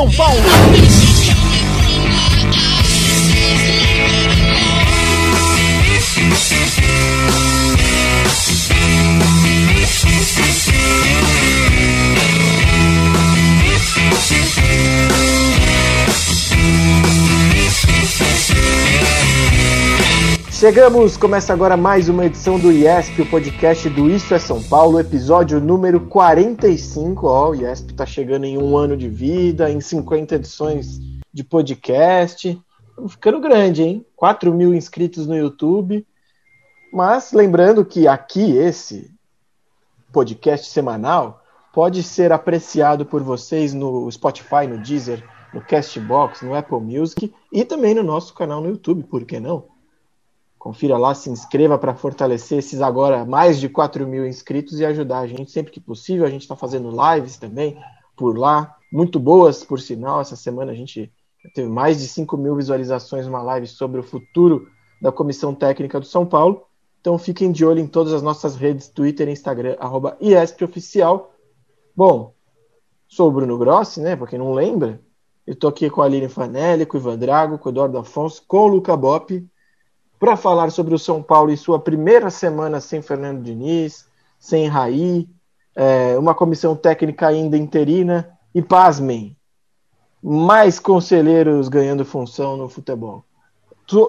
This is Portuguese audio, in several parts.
São Paulo. Chegamos, começa agora mais uma edição do IESP, o podcast do Isso é São Paulo, episódio número 45. Ó, o IESP tá chegando em um ano de vida, em 50 edições de podcast. Ficando grande, hein? 4 mil inscritos no YouTube. Mas lembrando que aqui, esse podcast semanal, pode ser apreciado por vocês no Spotify, no Deezer, no Castbox, no Apple Music e também no nosso canal no YouTube, por que não? Confira lá, se inscreva para fortalecer esses agora mais de 4 mil inscritos e ajudar a gente sempre que possível. A gente está fazendo lives também por lá, muito boas, por sinal. Essa semana a gente teve mais de 5 mil visualizações numa live sobre o futuro da Comissão Técnica do São Paulo. Então fiquem de olho em todas as nossas redes, Twitter Instagram, arroba IESPOficial. Bom, sou o Bruno Grossi, né? Para quem não lembra, eu estou aqui com a Aline Fanelli, com o Ivan Drago, com o Eduardo Afonso, com o Luca Bop para falar sobre o São Paulo em sua primeira semana sem Fernando Diniz, sem Raí, é, uma comissão técnica ainda interina e, pasmem, mais conselheiros ganhando função no futebol.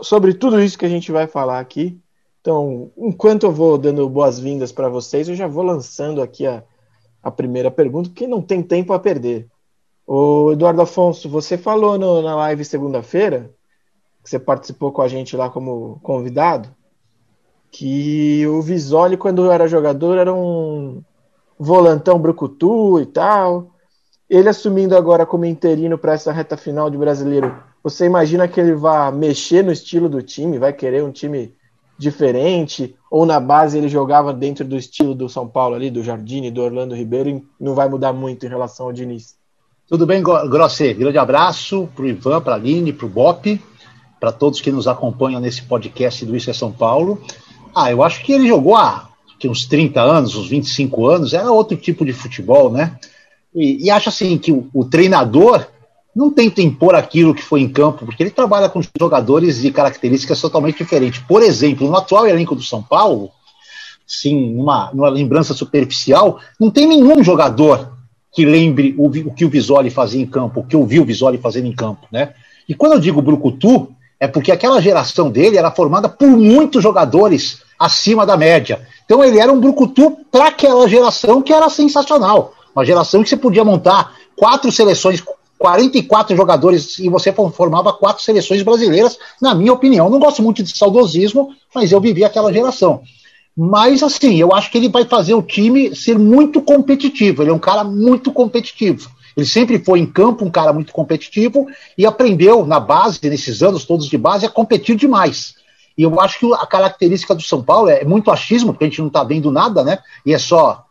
Sobre tudo isso que a gente vai falar aqui. Então, enquanto eu vou dando boas-vindas para vocês, eu já vou lançando aqui a, a primeira pergunta, porque não tem tempo a perder. O Eduardo Afonso, você falou no, na live segunda-feira que você participou com a gente lá como convidado, que o Visoli, quando era jogador, era um volantão brucutu e tal. Ele assumindo agora como interino para essa reta final de brasileiro, você imagina que ele vai mexer no estilo do time, vai querer um time diferente, ou na base ele jogava dentro do estilo do São Paulo ali, do Jardine, do Orlando Ribeiro, e não vai mudar muito em relação ao Diniz? Tudo bem, Grossi? Grande abraço para o Ivan, para a Aline, para o Bop para todos que nos acompanham nesse podcast do Isso é São Paulo. Ah, eu acho que ele jogou há uns 30 anos, uns 25 anos, era outro tipo de futebol, né? E, e acho assim que o, o, treinador não tenta impor aquilo que foi em campo, porque ele trabalha com jogadores de características totalmente diferentes. Por exemplo, no atual elenco do São Paulo, sim, numa, numa lembrança superficial, não tem nenhum jogador que lembre o, o que o Visoli fazia em campo, o que eu vi o Visoli fazendo em campo, né? E quando eu digo Brucutu, é porque aquela geração dele era formada por muitos jogadores acima da média. Então ele era um brucutu para aquela geração que era sensacional. Uma geração que você podia montar quatro seleções, 44 jogadores e você formava quatro seleções brasileiras, na minha opinião. Não gosto muito de saudosismo, mas eu vivi aquela geração. Mas assim, eu acho que ele vai fazer o time ser muito competitivo. Ele é um cara muito competitivo. Ele sempre foi em campo um cara muito competitivo e aprendeu na base, nesses anos todos de base, a competir demais. E eu acho que a característica do São Paulo é muito achismo, porque a gente não está vendo nada, né? E é só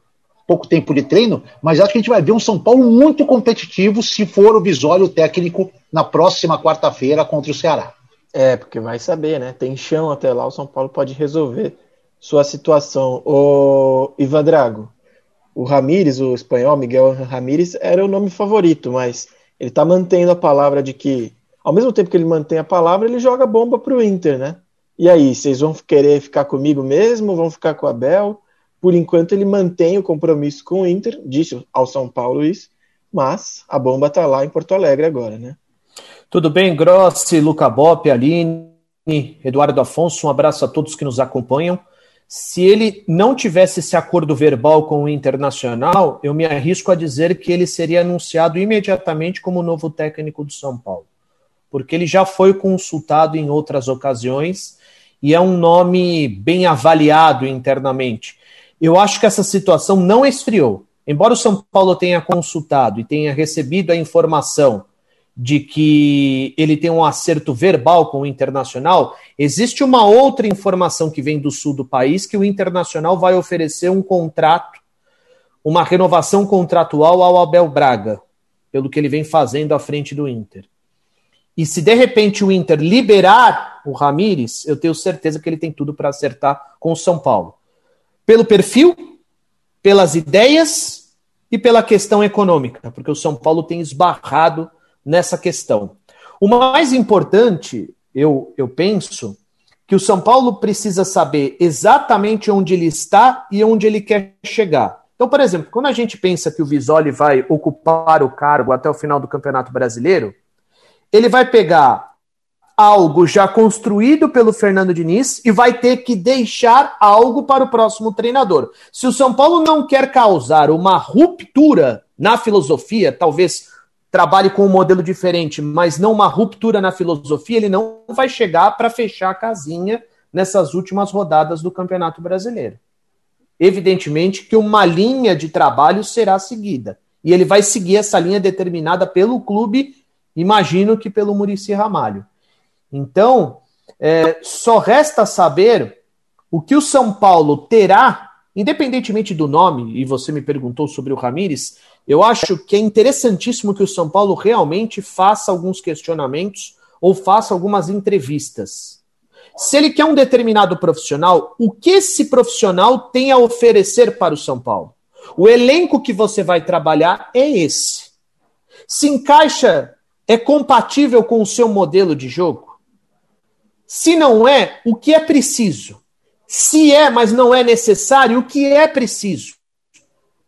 pouco tempo de treino, mas acho que a gente vai ver um São Paulo muito competitivo se for o visório técnico na próxima quarta-feira contra o Ceará. É, porque vai saber, né? Tem chão até lá, o São Paulo pode resolver sua situação. O Ivan Drago, o Ramires, o espanhol Miguel Ramírez, era o nome favorito, mas ele está mantendo a palavra de que, ao mesmo tempo que ele mantém a palavra, ele joga bomba para o Inter, né? E aí, vocês vão querer ficar comigo mesmo? Vão ficar com o Abel? Por enquanto, ele mantém o compromisso com o Inter, disse ao São Paulo isso, mas a bomba está lá em Porto Alegre agora, né? Tudo bem, Grossi, Luca Bop, Aline, Eduardo Afonso, um abraço a todos que nos acompanham. Se ele não tivesse esse acordo verbal com o Internacional, eu me arrisco a dizer que ele seria anunciado imediatamente como novo técnico do São Paulo. Porque ele já foi consultado em outras ocasiões e é um nome bem avaliado internamente. Eu acho que essa situação não esfriou. Embora o São Paulo tenha consultado e tenha recebido a informação de que ele tem um acerto verbal com o Internacional, existe uma outra informação que vem do sul do país que o Internacional vai oferecer um contrato, uma renovação contratual ao Abel Braga, pelo que ele vem fazendo à frente do Inter. E se de repente o Inter liberar o Ramires, eu tenho certeza que ele tem tudo para acertar com o São Paulo. Pelo perfil, pelas ideias e pela questão econômica, porque o São Paulo tem esbarrado nessa questão. O mais importante, eu, eu penso, que o São Paulo precisa saber exatamente onde ele está e onde ele quer chegar. Então, por exemplo, quando a gente pensa que o Visoli vai ocupar o cargo até o final do Campeonato Brasileiro, ele vai pegar algo já construído pelo Fernando Diniz e vai ter que deixar algo para o próximo treinador. Se o São Paulo não quer causar uma ruptura na filosofia, talvez trabalhe com um modelo diferente, mas não uma ruptura na filosofia, ele não vai chegar para fechar a casinha nessas últimas rodadas do Campeonato Brasileiro. Evidentemente que uma linha de trabalho será seguida. E ele vai seguir essa linha determinada pelo clube, imagino que pelo Murici Ramalho. Então, é, só resta saber o que o São Paulo terá, independentemente do nome, e você me perguntou sobre o Ramires, eu acho que é interessantíssimo que o São Paulo realmente faça alguns questionamentos ou faça algumas entrevistas. Se ele quer um determinado profissional, o que esse profissional tem a oferecer para o São Paulo? O elenco que você vai trabalhar é esse. Se encaixa, é compatível com o seu modelo de jogo? Se não é, o que é preciso? Se é, mas não é necessário, o que é preciso?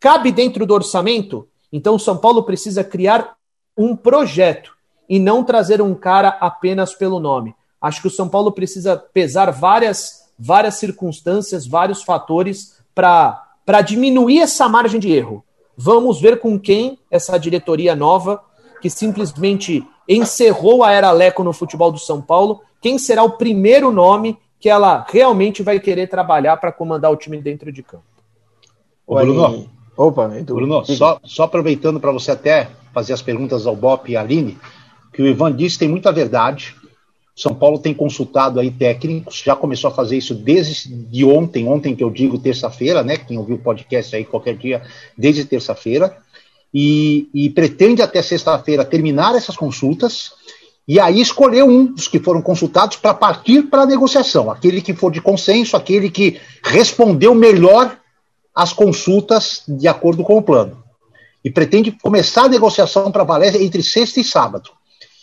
Cabe dentro do orçamento? Então, o São Paulo precisa criar um projeto e não trazer um cara apenas pelo nome. Acho que o São Paulo precisa pesar várias, várias circunstâncias, vários fatores para diminuir essa margem de erro. Vamos ver com quem essa diretoria nova, que simplesmente encerrou a era Leco no futebol do São Paulo, quem será o primeiro nome que ela realmente vai querer trabalhar para comandar o time dentro de campo. Ô, Bruno, Opa, Edu. Bruno, só, só aproveitando para você até fazer as perguntas ao Bop e à Aline, que o Ivan disse tem muita verdade. São Paulo tem consultado aí técnicos, já começou a fazer isso desde de ontem, ontem que eu digo terça-feira, né? Quem ouviu o podcast aí qualquer dia, desde terça-feira, e, e pretende até sexta-feira terminar essas consultas e aí escolher um dos que foram consultados para partir para a negociação, aquele que for de consenso, aquele que respondeu melhor as consultas de acordo com o plano. E pretende começar a negociação para valer entre sexta e sábado.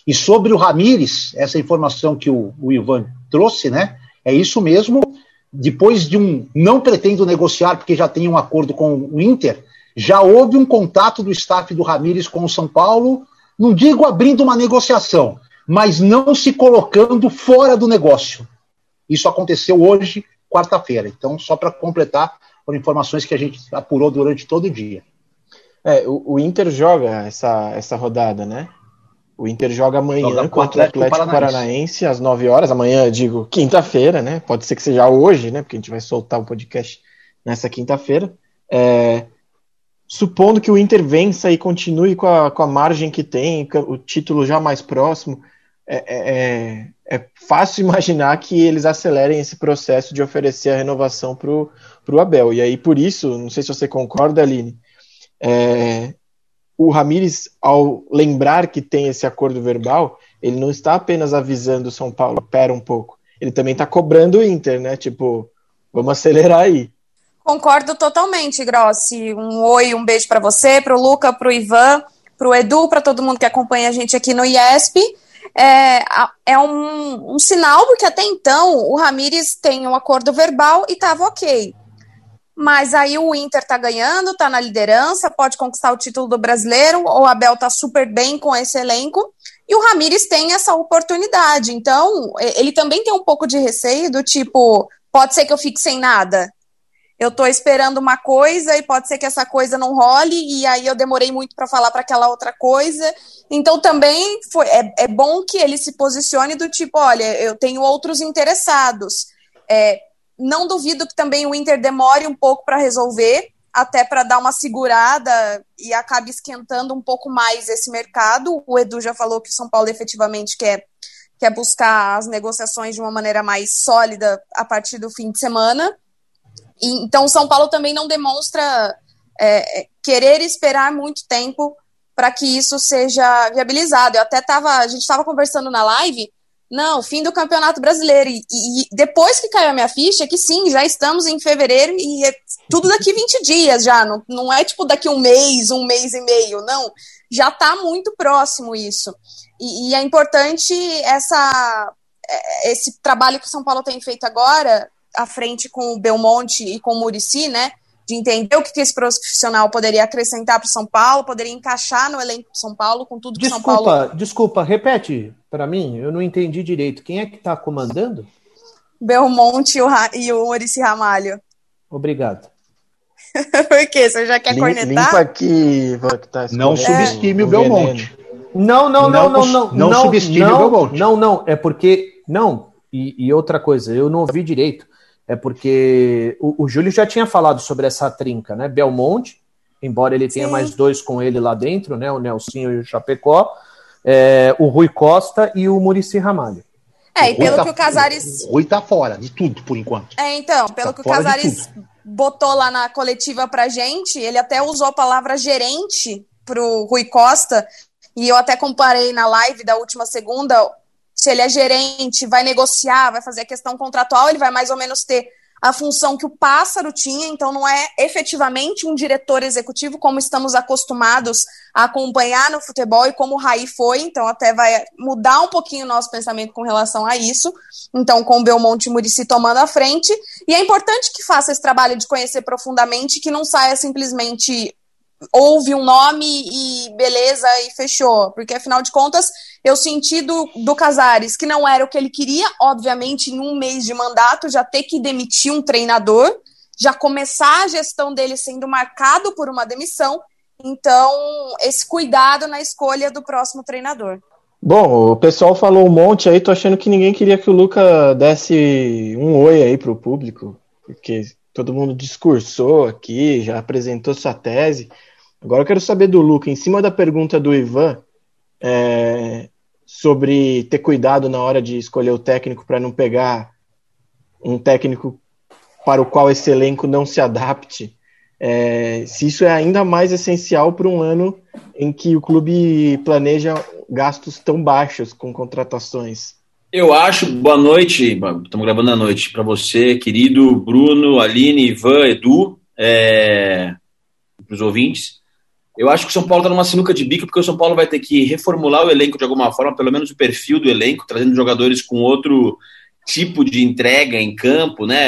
E sobre o Ramires, essa informação que o, o Ivan trouxe, né? É isso mesmo. Depois de um não pretendo negociar porque já tem um acordo com o Inter, já houve um contato do staff do Ramires com o São Paulo, não digo abrindo uma negociação, mas não se colocando fora do negócio. Isso aconteceu hoje, quarta-feira. Então, só para completar, foram informações que a gente apurou durante todo o dia. É, o, o Inter joga essa, essa rodada, né? O Inter joga amanhã joga contra o Atlético, Atlético Paranaense. Paranaense às 9 horas. Amanhã, digo quinta-feira, né? Pode ser que seja hoje, né? Porque a gente vai soltar o podcast nessa quinta-feira. É, supondo que o Inter vença e continue com a, com a margem que tem, o título já mais próximo, é, é, é é fácil imaginar que eles acelerem esse processo de oferecer a renovação para o Abel. E aí, por isso, não sei se você concorda, Aline, é, o Ramires, ao lembrar que tem esse acordo verbal, ele não está apenas avisando o São Paulo, pera um pouco, ele também está cobrando o Inter, né? Tipo, vamos acelerar aí. Concordo totalmente, Grossi. Um oi, um beijo para você, para o Luca, para o Ivan, para o Edu, para todo mundo que acompanha a gente aqui no IESP é, é um, um sinal, porque até então o Ramires tem um acordo verbal e estava ok. Mas aí o Inter tá ganhando, tá na liderança, pode conquistar o título do brasileiro, o Abel tá super bem com esse elenco, e o Ramires tem essa oportunidade. Então, ele também tem um pouco de receio do tipo, pode ser que eu fique sem nada. Eu estou esperando uma coisa e pode ser que essa coisa não role, e aí eu demorei muito para falar para aquela outra coisa. Então também foi, é, é, bom que ele se posicione do tipo: olha, eu tenho outros interessados. É, não duvido que também o Inter demore um pouco para resolver, até para dar uma segurada e acabe esquentando um pouco mais esse mercado. O Edu já falou que o São Paulo efetivamente quer quer buscar as negociações de uma maneira mais sólida a partir do fim de semana. E, então, o São Paulo também não demonstra é, querer esperar muito tempo para que isso seja viabilizado. Eu até estava, a gente estava conversando na live, não, fim do Campeonato Brasileiro. E, e, depois que caiu a minha ficha, que sim, já estamos em fevereiro e é tudo daqui 20 dias já. Não, não é tipo daqui um mês, um mês e meio, não. Já está muito próximo isso. E, e é importante essa, é, esse trabalho que o São Paulo tem feito agora, à frente com o Belmonte e com o Murici, né? De entender o que esse profissional poderia acrescentar para o São Paulo, poderia encaixar no elenco do São Paulo, com tudo que o São Paulo. Desculpa, repete para mim, eu não entendi direito. Quem é que está comandando? Belmonte e o, e o Ramalho. Obrigado. Por quê? Você já quer Lim, cornetar? Limpa aqui, tá Não subestime é. o Belmonte. Não, não, não, não, não. Não, não subestime não, o Belmonte. Não, não, é porque. Não, e, e, outra coisa, eu não ouvi direito. É porque o, o Júlio já tinha falado sobre essa trinca, né? Belmonte, embora ele tenha Sim. mais dois com ele lá dentro, né? O Nelsinho e o Chapecó. É, o Rui Costa e o Murici Ramalho. É, e pelo tá, que o Casares. O Rui tá fora de tudo, por enquanto. É, então, pelo tá que o Casares botou lá na coletiva pra gente, ele até usou a palavra gerente pro Rui Costa, e eu até comparei na live da última segunda, se ele é gerente, vai negociar, vai fazer a questão contratual, ele vai mais ou menos ter a função que o pássaro tinha, então não é efetivamente um diretor executivo como estamos acostumados a acompanhar no futebol e como o Raí foi, então até vai mudar um pouquinho o nosso pensamento com relação a isso. Então, com o Belmonte Murici tomando a frente, e é importante que faça esse trabalho de conhecer profundamente, que não saia simplesmente houve um nome e beleza e fechou. Porque afinal de contas, eu senti do, do Casares que não era o que ele queria, obviamente, em um mês de mandato, já ter que demitir um treinador, já começar a gestão dele sendo marcado por uma demissão. Então, esse cuidado na escolha do próximo treinador. Bom, o pessoal falou um monte aí, tô achando que ninguém queria que o Luca desse um oi aí pro público, porque todo mundo discursou aqui, já apresentou sua tese. Agora eu quero saber do Luca, em cima da pergunta do Ivan, é, sobre ter cuidado na hora de escolher o técnico para não pegar um técnico para o qual esse elenco não se adapte. É, se isso é ainda mais essencial para um ano em que o clube planeja gastos tão baixos com contratações. Eu acho, boa noite, estamos gravando à noite, para você, querido Bruno, Aline, Ivan, Edu, é, para os ouvintes. Eu acho que o São Paulo está numa sinuca de bico, porque o São Paulo vai ter que reformular o elenco de alguma forma, pelo menos o perfil do elenco, trazendo jogadores com outro tipo de entrega em campo, né?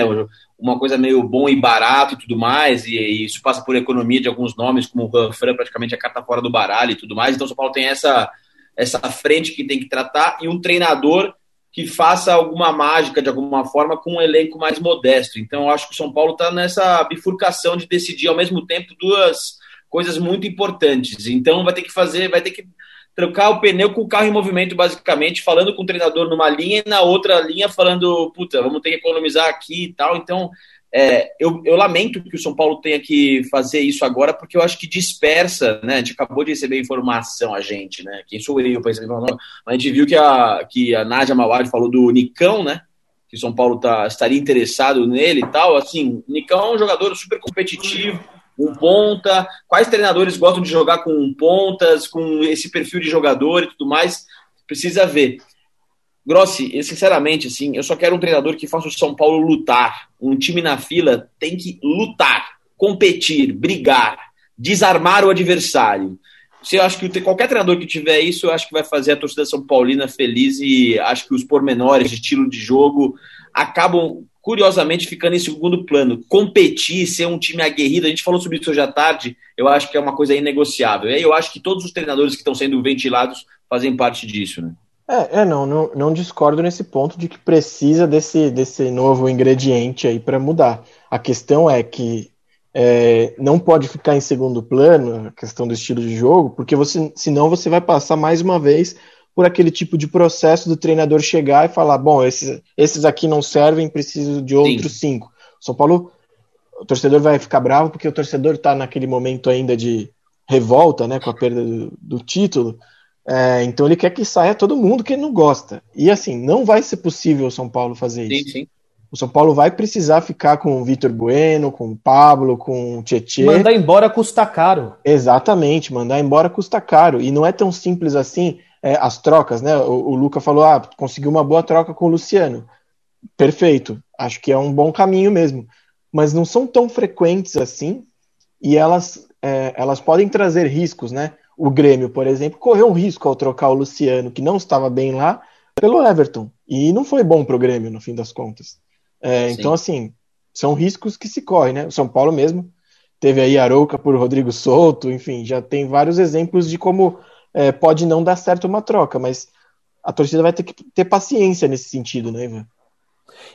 Uma coisa meio bom e barato e tudo mais, e, e isso passa por economia de alguns nomes, como o Ranfran, praticamente a carta fora do baralho e tudo mais. Então o São Paulo tem essa, essa frente que tem que tratar e um treinador que faça alguma mágica de alguma forma com um elenco mais modesto. Então eu acho que o São Paulo está nessa bifurcação de decidir ao mesmo tempo duas coisas muito importantes. Então vai ter que fazer, vai ter que trocar o pneu com o carro em movimento, basicamente, falando com o treinador numa linha e na outra linha falando, puta, vamos ter que economizar aqui e tal. Então, é, eu, eu, lamento que o São Paulo tenha que fazer isso agora, porque eu acho que dispersa, né? A gente acabou de receber informação, a gente, né? Quem sou eu para receber informação? A gente viu que a, que a Nádia Mawad falou do Nicão, né? Que o São Paulo tá, estaria interessado nele e tal. Assim, Nicão é um jogador super competitivo um ponta, quais treinadores gostam de jogar com pontas, com esse perfil de jogador e tudo mais, precisa ver. Grossi, sinceramente, assim, eu só quero um treinador que faça o São Paulo lutar. Um time na fila tem que lutar, competir, brigar, desarmar o adversário. Se eu acho que qualquer treinador que tiver isso, eu acho que vai fazer a torcida São Paulina feliz e acho que os pormenores, estilo de jogo, acabam curiosamente ficando em segundo plano. Competir, ser um time aguerrido, a gente falou sobre isso hoje à tarde, eu acho que é uma coisa inegociável. E aí eu acho que todos os treinadores que estão sendo ventilados fazem parte disso, né? É, é não, não, não discordo nesse ponto de que precisa desse, desse novo ingrediente aí para mudar. A questão é que é, não pode ficar em segundo plano a questão do estilo de jogo, porque você, senão você vai passar mais uma vez por aquele tipo de processo do treinador chegar e falar: bom, esses, esses aqui não servem, preciso de outros Sim. cinco. São Paulo, o torcedor vai ficar bravo porque o torcedor está naquele momento ainda de revolta, né, com a perda do, do título. É, então ele quer que saia todo mundo que ele não gosta. E assim, não vai ser possível o São Paulo fazer sim, isso. Sim. O São Paulo vai precisar ficar com o Vitor Bueno, com o Pablo, com o Tietchan. Mandar embora custa caro. Exatamente, mandar embora custa caro. E não é tão simples assim é, as trocas, né? O, o Luca falou: ah, conseguiu uma boa troca com o Luciano. Perfeito, acho que é um bom caminho mesmo. Mas não são tão frequentes assim e elas, é, elas podem trazer riscos, né? o Grêmio, por exemplo, correu um risco ao trocar o Luciano, que não estava bem lá, pelo Everton. E não foi bom para o Grêmio, no fim das contas. É, então, assim, são riscos que se correm, né? O São Paulo mesmo teve aí Arouca por Rodrigo Souto, enfim, já tem vários exemplos de como é, pode não dar certo uma troca, mas a torcida vai ter que ter paciência nesse sentido, né, Ivan?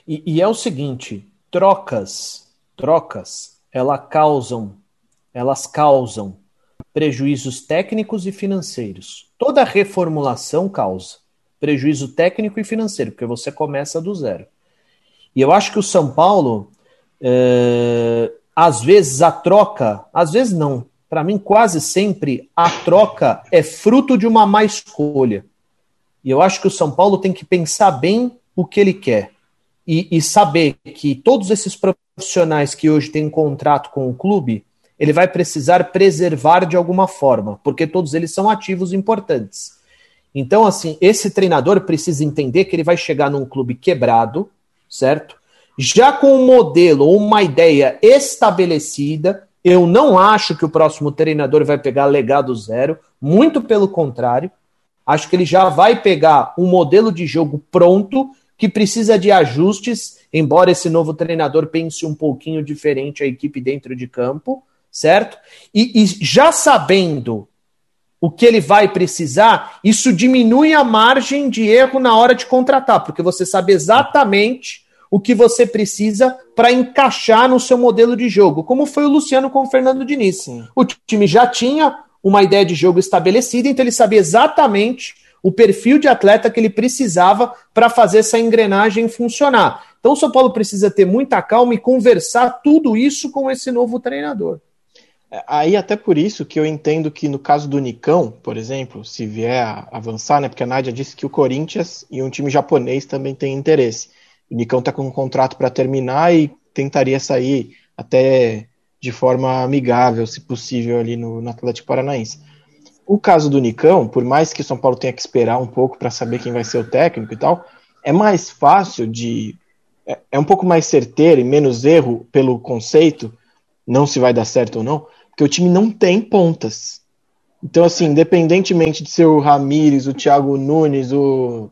E, e é o seguinte, trocas, trocas, elas causam, elas causam prejuízos técnicos e financeiros. Toda reformulação causa prejuízo técnico e financeiro, porque você começa do zero. E eu acho que o São Paulo, é, às vezes a troca, às vezes não, para mim quase sempre a troca é fruto de uma má escolha. E eu acho que o São Paulo tem que pensar bem o que ele quer. E, e saber que todos esses profissionais que hoje têm contrato com o clube, ele vai precisar preservar de alguma forma, porque todos eles são ativos importantes. Então, assim, esse treinador precisa entender que ele vai chegar num clube quebrado, certo? Já com um modelo uma ideia estabelecida, eu não acho que o próximo treinador vai pegar legado zero, muito pelo contrário. Acho que ele já vai pegar um modelo de jogo pronto que precisa de ajustes, embora esse novo treinador pense um pouquinho diferente a equipe dentro de campo certo? E, e já sabendo o que ele vai precisar, isso diminui a margem de erro na hora de contratar, porque você sabe exatamente o que você precisa para encaixar no seu modelo de jogo, como foi o Luciano com o Fernando Diniz. Sim. O time já tinha uma ideia de jogo estabelecida, então ele sabia exatamente o perfil de atleta que ele precisava para fazer essa engrenagem funcionar. Então o São Paulo precisa ter muita calma e conversar tudo isso com esse novo treinador. É, aí até por isso que eu entendo que no caso do Nicão, por exemplo, se vier a avançar, né? Porque a Nádia disse que o Corinthians e um time japonês também tem interesse. O Nicão está com um contrato para terminar e tentaria sair até de forma amigável, se possível, ali no, no Atlético Paranaense. O caso do Nicão, por mais que o São Paulo tenha que esperar um pouco para saber quem vai ser o técnico e tal, é mais fácil de. É, é um pouco mais certeiro e menos erro pelo conceito, não se vai dar certo ou não, porque o time não tem pontas. Então, assim, independentemente de ser o Ramires, o Thiago Nunes, o,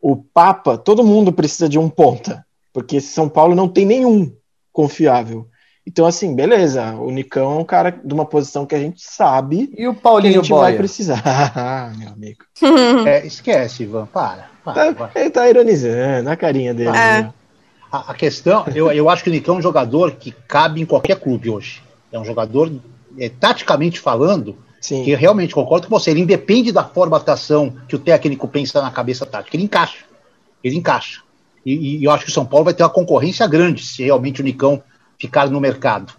o Papa, todo mundo precisa de um ponta, porque São Paulo não tem nenhum confiável. Então, assim, beleza, o Nicão é um cara de uma posição que a gente sabe e o Paulinho que a gente Boia? vai precisar. Ah, meu amigo. É, esquece, Ivan, para. para, tá, Ele tá ironizando, a carinha dele. É. Né? A, a, questão, eu, eu acho que o Nicão é um jogador que cabe em qualquer clube hoje. É um jogador, é, taticamente falando, Sim. que eu realmente concordo com você. Ele independe da formatação que o técnico pensa na cabeça tática. Ele encaixa. Ele encaixa. E, e eu acho que o São Paulo vai ter uma concorrência grande se realmente o Nicão ficar no mercado.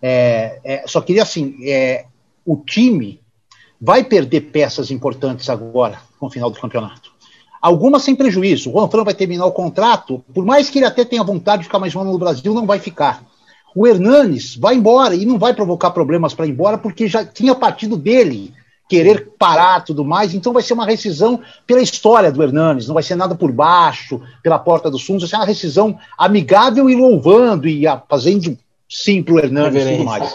É, é, só queria assim, é, o time vai perder peças importantes agora com o final do campeonato. Algumas sem prejuízo. O Juan Fran vai terminar o contrato, por mais que ele até tenha vontade de ficar mais um ano no Brasil, não vai ficar. O Hernanes vai embora e não vai provocar problemas para ir embora, porque já tinha partido dele querer parar tudo mais, então vai ser uma rescisão pela história do Hernanes, não vai ser nada por baixo, pela porta dos fundos, vai ser uma rescisão amigável e louvando e fazendo sim para o Hernanes e tudo mais.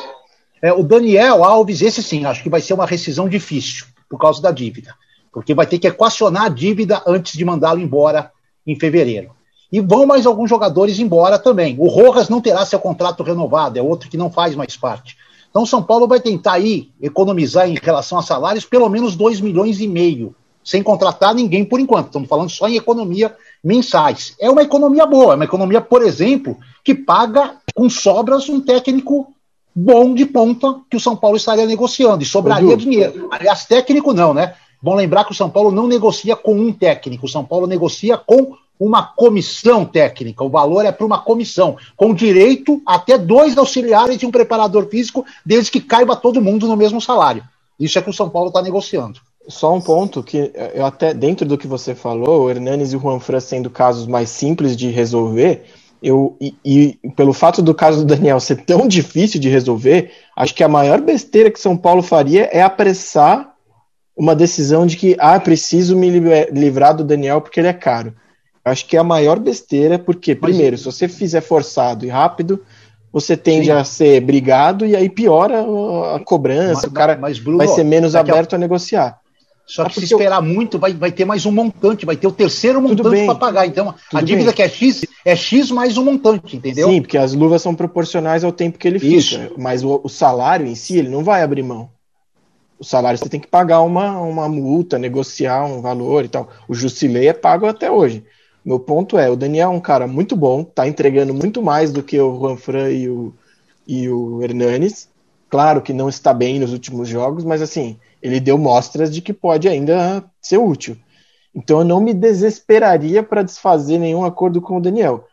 É, o Daniel Alves, esse sim, acho que vai ser uma rescisão difícil, por causa da dívida, porque vai ter que equacionar a dívida antes de mandá-lo embora em fevereiro. E vão mais alguns jogadores embora também. O Rojas não terá seu contrato renovado, é outro que não faz mais parte. Então, São Paulo vai tentar aí economizar em relação a salários pelo menos 2 milhões e meio sem contratar ninguém por enquanto. Estamos falando só em economia mensais. É uma economia boa, é uma economia, por exemplo, que paga com sobras um técnico bom de ponta que o São Paulo estaria negociando e sobraria dinheiro. Aliás, técnico não, né? Bom lembrar que o São Paulo não negocia com um técnico, o São Paulo negocia com uma comissão técnica. O valor é para uma comissão, com direito até dois auxiliares e um preparador físico, desde que caiba todo mundo no mesmo salário. Isso é que o São Paulo está negociando. Só um ponto que eu até dentro do que você falou, o Hernanes e o Juan Fran sendo casos mais simples de resolver, eu e, e, pelo fato do caso do Daniel ser tão difícil de resolver, acho que a maior besteira que São Paulo faria é apressar uma decisão de que ah, preciso me livrar do Daniel porque ele é caro. Acho que é a maior besteira, porque, primeiro, se você fizer forçado e rápido, você tende Sim. a ser brigado e aí piora a cobrança, mas, o cara mas, Bruno, vai ser menos aberto a... a negociar. Só que se esperar eu... muito, vai, vai ter mais um montante, vai ter o terceiro montante para pagar. Então, a dívida bem. que é X é X mais um montante, entendeu? Sim, porque as luvas são proporcionais ao tempo que ele Isso. fica. Mas o, o, salário em si, ele não vai abrir mão. O salário você tem que pagar uma, uma multa, negociar um valor e tal. O Jusilei é pago até hoje. Meu ponto é, o Daniel é um cara muito bom, tá entregando muito mais do que o Juan Fran e o, e o Hernanes. Claro que não está bem nos últimos jogos, mas assim, ele deu mostras de que pode ainda ser útil. Então eu não me desesperaria para desfazer nenhum acordo com o Daniel.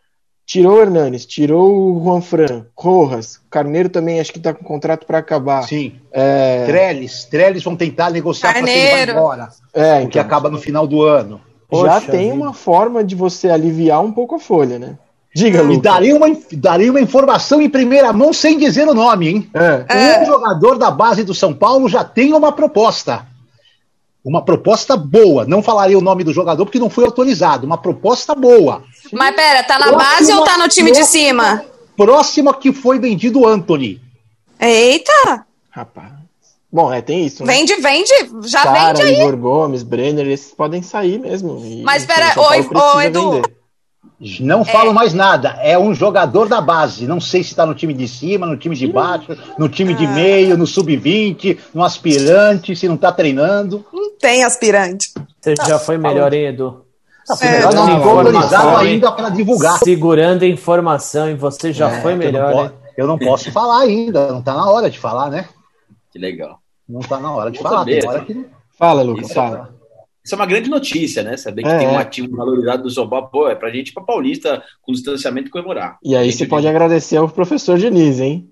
Tirou o Hernanes, tirou o Juan Fran, Rojas, Carneiro também acho que está com contrato para acabar. Sim. É... Trellis, Trellis vão tentar negociar para que ele vá embora. É, então. que acaba no final do ano. Já tem vida. uma forma de você aliviar um pouco a folha, né? Diga, Lucas. E daria uma, daria uma informação em primeira mão sem dizer o nome, hein? É. Um jogador da base do São Paulo já tem uma proposta. Uma proposta boa. Não falaria o nome do jogador porque não foi autorizado. Uma proposta boa. Mas pera, tá na próxima, base ou tá no time de cima? Próxima que foi vendido o Anthony. Eita! Rapaz. Bom, é, tem isso. Né? Vende, vende, já vende aí. Igor Gomes, Brenner, esses podem sair mesmo. Mas pera, oi, oi, Edu. Vender. Não falo é. mais nada. É um jogador da base. Não sei se está no time de cima, no time de baixo, no time de ah. meio, no sub-20, no aspirante, se não está treinando. Não tem aspirante. Você já foi melhor, hein, Edu? É, não ficou autorizado ainda para divulgar. Segurando a informação e você já é, foi melhor. Eu não, posso, eu não posso falar ainda, não está na hora de falar, né? Que legal. Não está na hora de Vou falar. Saber, hora que... Fala, Lucas, fala. Isso é uma grande notícia, né? Saber que é, tem um é. ativo valorizado do São Paulo, pô, é pra gente, pra Paulista, com distanciamento comemorar. E aí você pode agradecer ao professor Diniz, hein?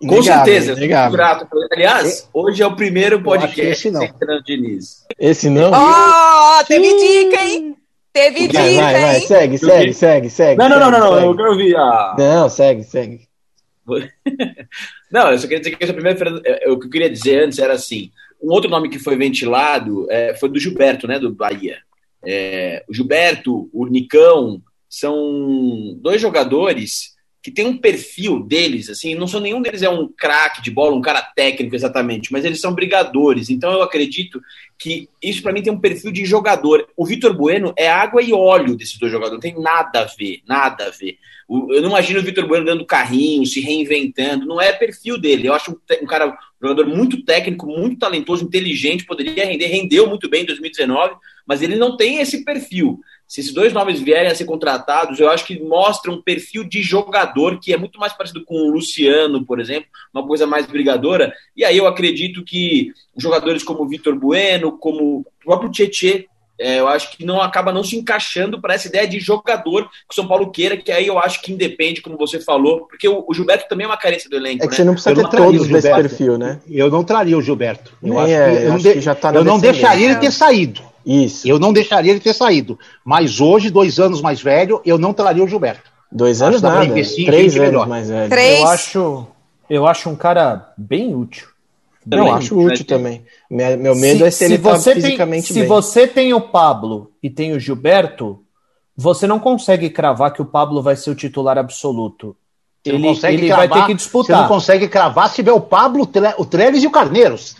Com certeza, inegável. grato. Aliás, hoje é o primeiro podcast sem Fernando Diniz. Esse não? Oh, teve dica, hein? Teve dica, vai, vai? Segue, segue, segue, segue. Não, não, não, não, não, eu quero ouvir a... Não, segue, segue. não, eu só queria dizer que esse é o primeiro... É, o que eu queria dizer antes era assim, um outro nome que foi ventilado é, foi do Gilberto, né, do Bahia. É, o Gilberto, o Nicão, são dois jogadores que têm um perfil deles, assim, não são nenhum deles é um craque de bola, um cara técnico exatamente, mas eles são brigadores. Então eu acredito que isso para mim tem um perfil de jogador. O Vitor Bueno é água e óleo desses dois jogadores, não tem nada a ver, nada a ver. Eu não imagino o Vitor Bueno dando carrinho, se reinventando, não é perfil dele. Eu acho um, cara, um jogador muito técnico, muito talentoso, inteligente, poderia render, rendeu muito bem em 2019, mas ele não tem esse perfil. Se esses dois nomes vierem a ser contratados, eu acho que mostra um perfil de jogador que é muito mais parecido com o Luciano, por exemplo, uma coisa mais brigadora. E aí eu acredito que jogadores como o Vitor Bueno, como o próprio Tietê, é, eu acho que não acaba não se encaixando para essa ideia de jogador que o São Paulo queira, que aí eu acho que independe, como você falou, porque o, o Gilberto também é uma carência do elenco. É que né? você não precisa eu ter todos desse perfil, né? Eu não traria o Gilberto. Eu acho é, que, eu, não, de, já tá eu não deixaria ele ter saído. Isso. Eu não deixaria ele ter saído. Mas hoje, dois anos mais velho, eu não traria o Gilberto. Dois anos nada, três anos melhor. mais velho. Três. Eu acho, eu acho um cara bem útil. Eu acho útil também. Meu medo se, é se, se ele tá fisicamente tem, Se você tem o Pablo e tem o Gilberto, você não consegue cravar que o Pablo vai ser o titular absoluto. Você ele, ele cravar, vai ter que disputar. Você não consegue cravar se tiver o Pablo, o Trellis e o Carneiros.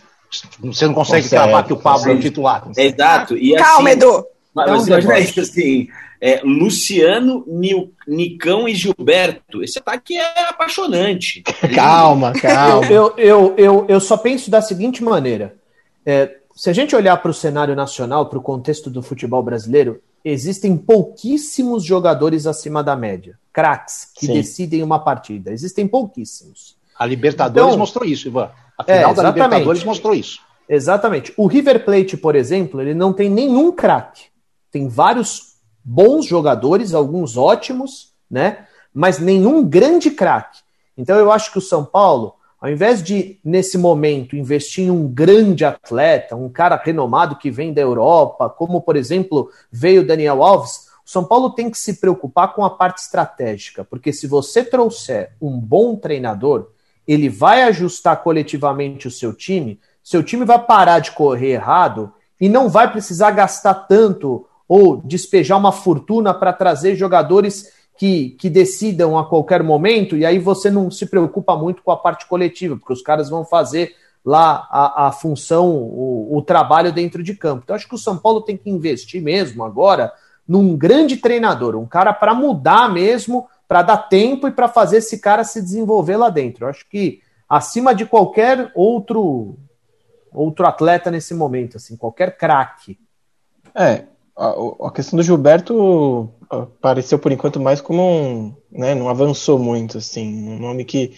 Você não consegue, consegue cravar que o Pablo consegue. é o titular. Exato. E Calma, assim, Edu. Mas, mas isso assim é, Luciano, Nil, Nicão e Gilberto. Esse ataque é apaixonante. calma, calma. Eu, eu, eu, eu, só penso da seguinte maneira: é, se a gente olhar para o cenário nacional, para o contexto do futebol brasileiro, existem pouquíssimos jogadores acima da média, craques, que Sim. decidem uma partida. Existem pouquíssimos. A Libertadores Então- mostrou isso, Ivan. A É, final da exatamente. Libertadores mostrou isso. Exatamente. O River Plate, por exemplo, ele não tem nenhum craque. Tem vários bons jogadores, alguns ótimos, né? Mas nenhum grande craque. Então eu acho que o São Paulo, ao invés de, nesse momento, investir em um grande atleta, um cara renomado que vem da Europa, como, por exemplo, veio o Daniel Alves, o São Paulo tem que se preocupar com a parte estratégica, porque se você trouxer um bom treinador, ele vai ajustar coletivamente o seu time, seu time vai parar de correr errado e não vai precisar gastar tanto ou despejar uma fortuna para trazer jogadores que, que decidam a qualquer momento, e aí você não se preocupa muito com a parte coletiva, porque os caras vão fazer lá a, a função, o, o trabalho dentro de campo. Então, acho que o São Paulo tem que investir mesmo agora num grande treinador, um cara para mudar mesmo, para dar tempo e para fazer esse cara se desenvolver lá dentro. Eu acho que acima de qualquer outro outro atleta nesse momento, assim, qualquer craque. É, a, a questão do Gilberto apareceu por enquanto mais como um, né, não avançou muito, assim, um nome que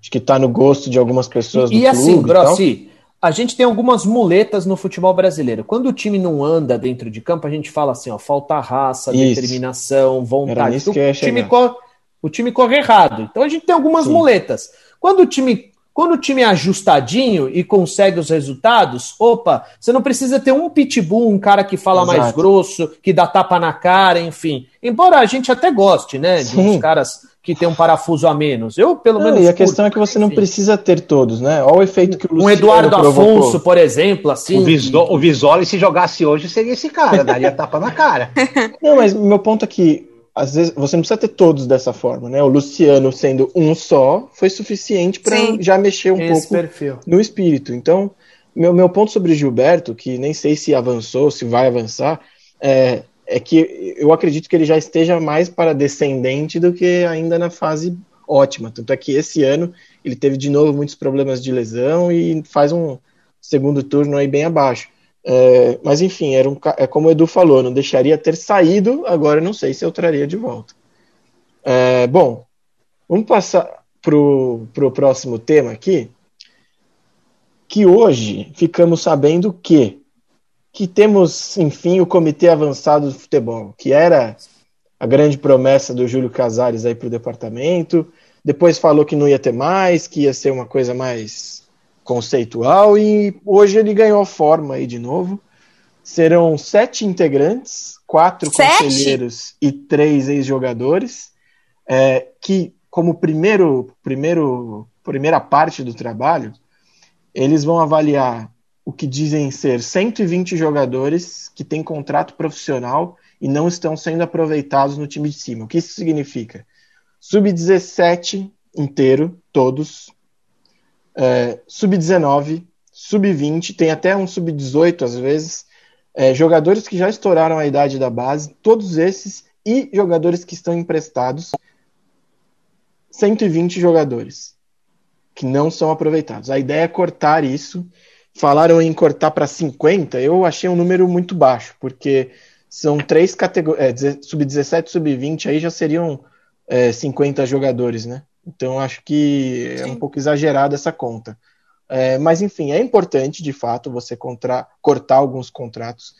acho que tá no gosto de algumas pessoas E, do e assim, clube e tal. Grossi, a gente tem algumas muletas no futebol brasileiro. Quando o time não anda dentro de campo, a gente fala assim, ó, falta raça, Isso. determinação, Era vontade. nisso O que eu ia time, chegar. corre, o time corre errado. Então a gente tem algumas Sim. muletas. Quando o time quando o time é ajustadinho e consegue os resultados, opa, você não precisa ter um pitbull, um cara que fala mais Exato. grosso, que dá tapa na cara, enfim. Embora a gente até goste, né, de uns caras que tem um parafuso a menos. Eu, pelo Não, menos. e a curto, questão é que você não enfim. precisa ter todos, né? Olha o efeito que o Um Luciano Eduardo provocou. Afonso, por exemplo, assim. O, Viso- o Visoli, se jogasse hoje, seria esse cara, daria tapa na cara. Não, mas meu ponto é que às vezes você não precisa ter todos dessa forma, né? O Luciano sendo um só foi suficiente para já mexer um esse pouco perfil. no espírito. Então, meu, meu ponto sobre Gilberto, que nem sei se avançou, se vai avançar, é, é que eu acredito que ele já esteja mais para descendente do que ainda na fase ótima. Tanto é que esse ano ele teve de novo muitos problemas de lesão e faz um segundo turno aí bem abaixo. É, mas enfim, era um, é como o Edu falou, não deixaria ter saído, agora não sei se eu traria de volta. É, bom, vamos passar pro, pro próximo tema aqui, que hoje ficamos sabendo que que temos, enfim, o Comitê Avançado do Futebol, que era a grande promessa do Júlio Casares aí para o departamento. Depois falou que não ia ter mais, que ia ser uma coisa mais conceitual, e hoje ele ganhou forma aí de novo. Serão sete integrantes, quatro Sete? conselheiros e três ex-jogadores, é, que, como primeiro, primeiro, primeira parte do trabalho, eles vão avaliar o que dizem ser 120 jogadores que têm contrato profissional e não estão sendo aproveitados no time de cima. O que isso significa? Sub-17 inteiro, todos. É, Sub-19, Sub-20, tem até um Sub-18 às vezes. É, jogadores que já estouraram a idade da base, todos esses, e jogadores que estão emprestados. 120 jogadores que não são aproveitados. A ideia é cortar isso. Falaram em cortar para 50, eu achei um número muito baixo, porque são três categorias, é, sub-17, sub-20, aí já seriam é, 50 jogadores, né? Então acho que é um Sim. pouco exagerada essa conta. É, mas enfim, é importante de fato você contra, cortar alguns contratos,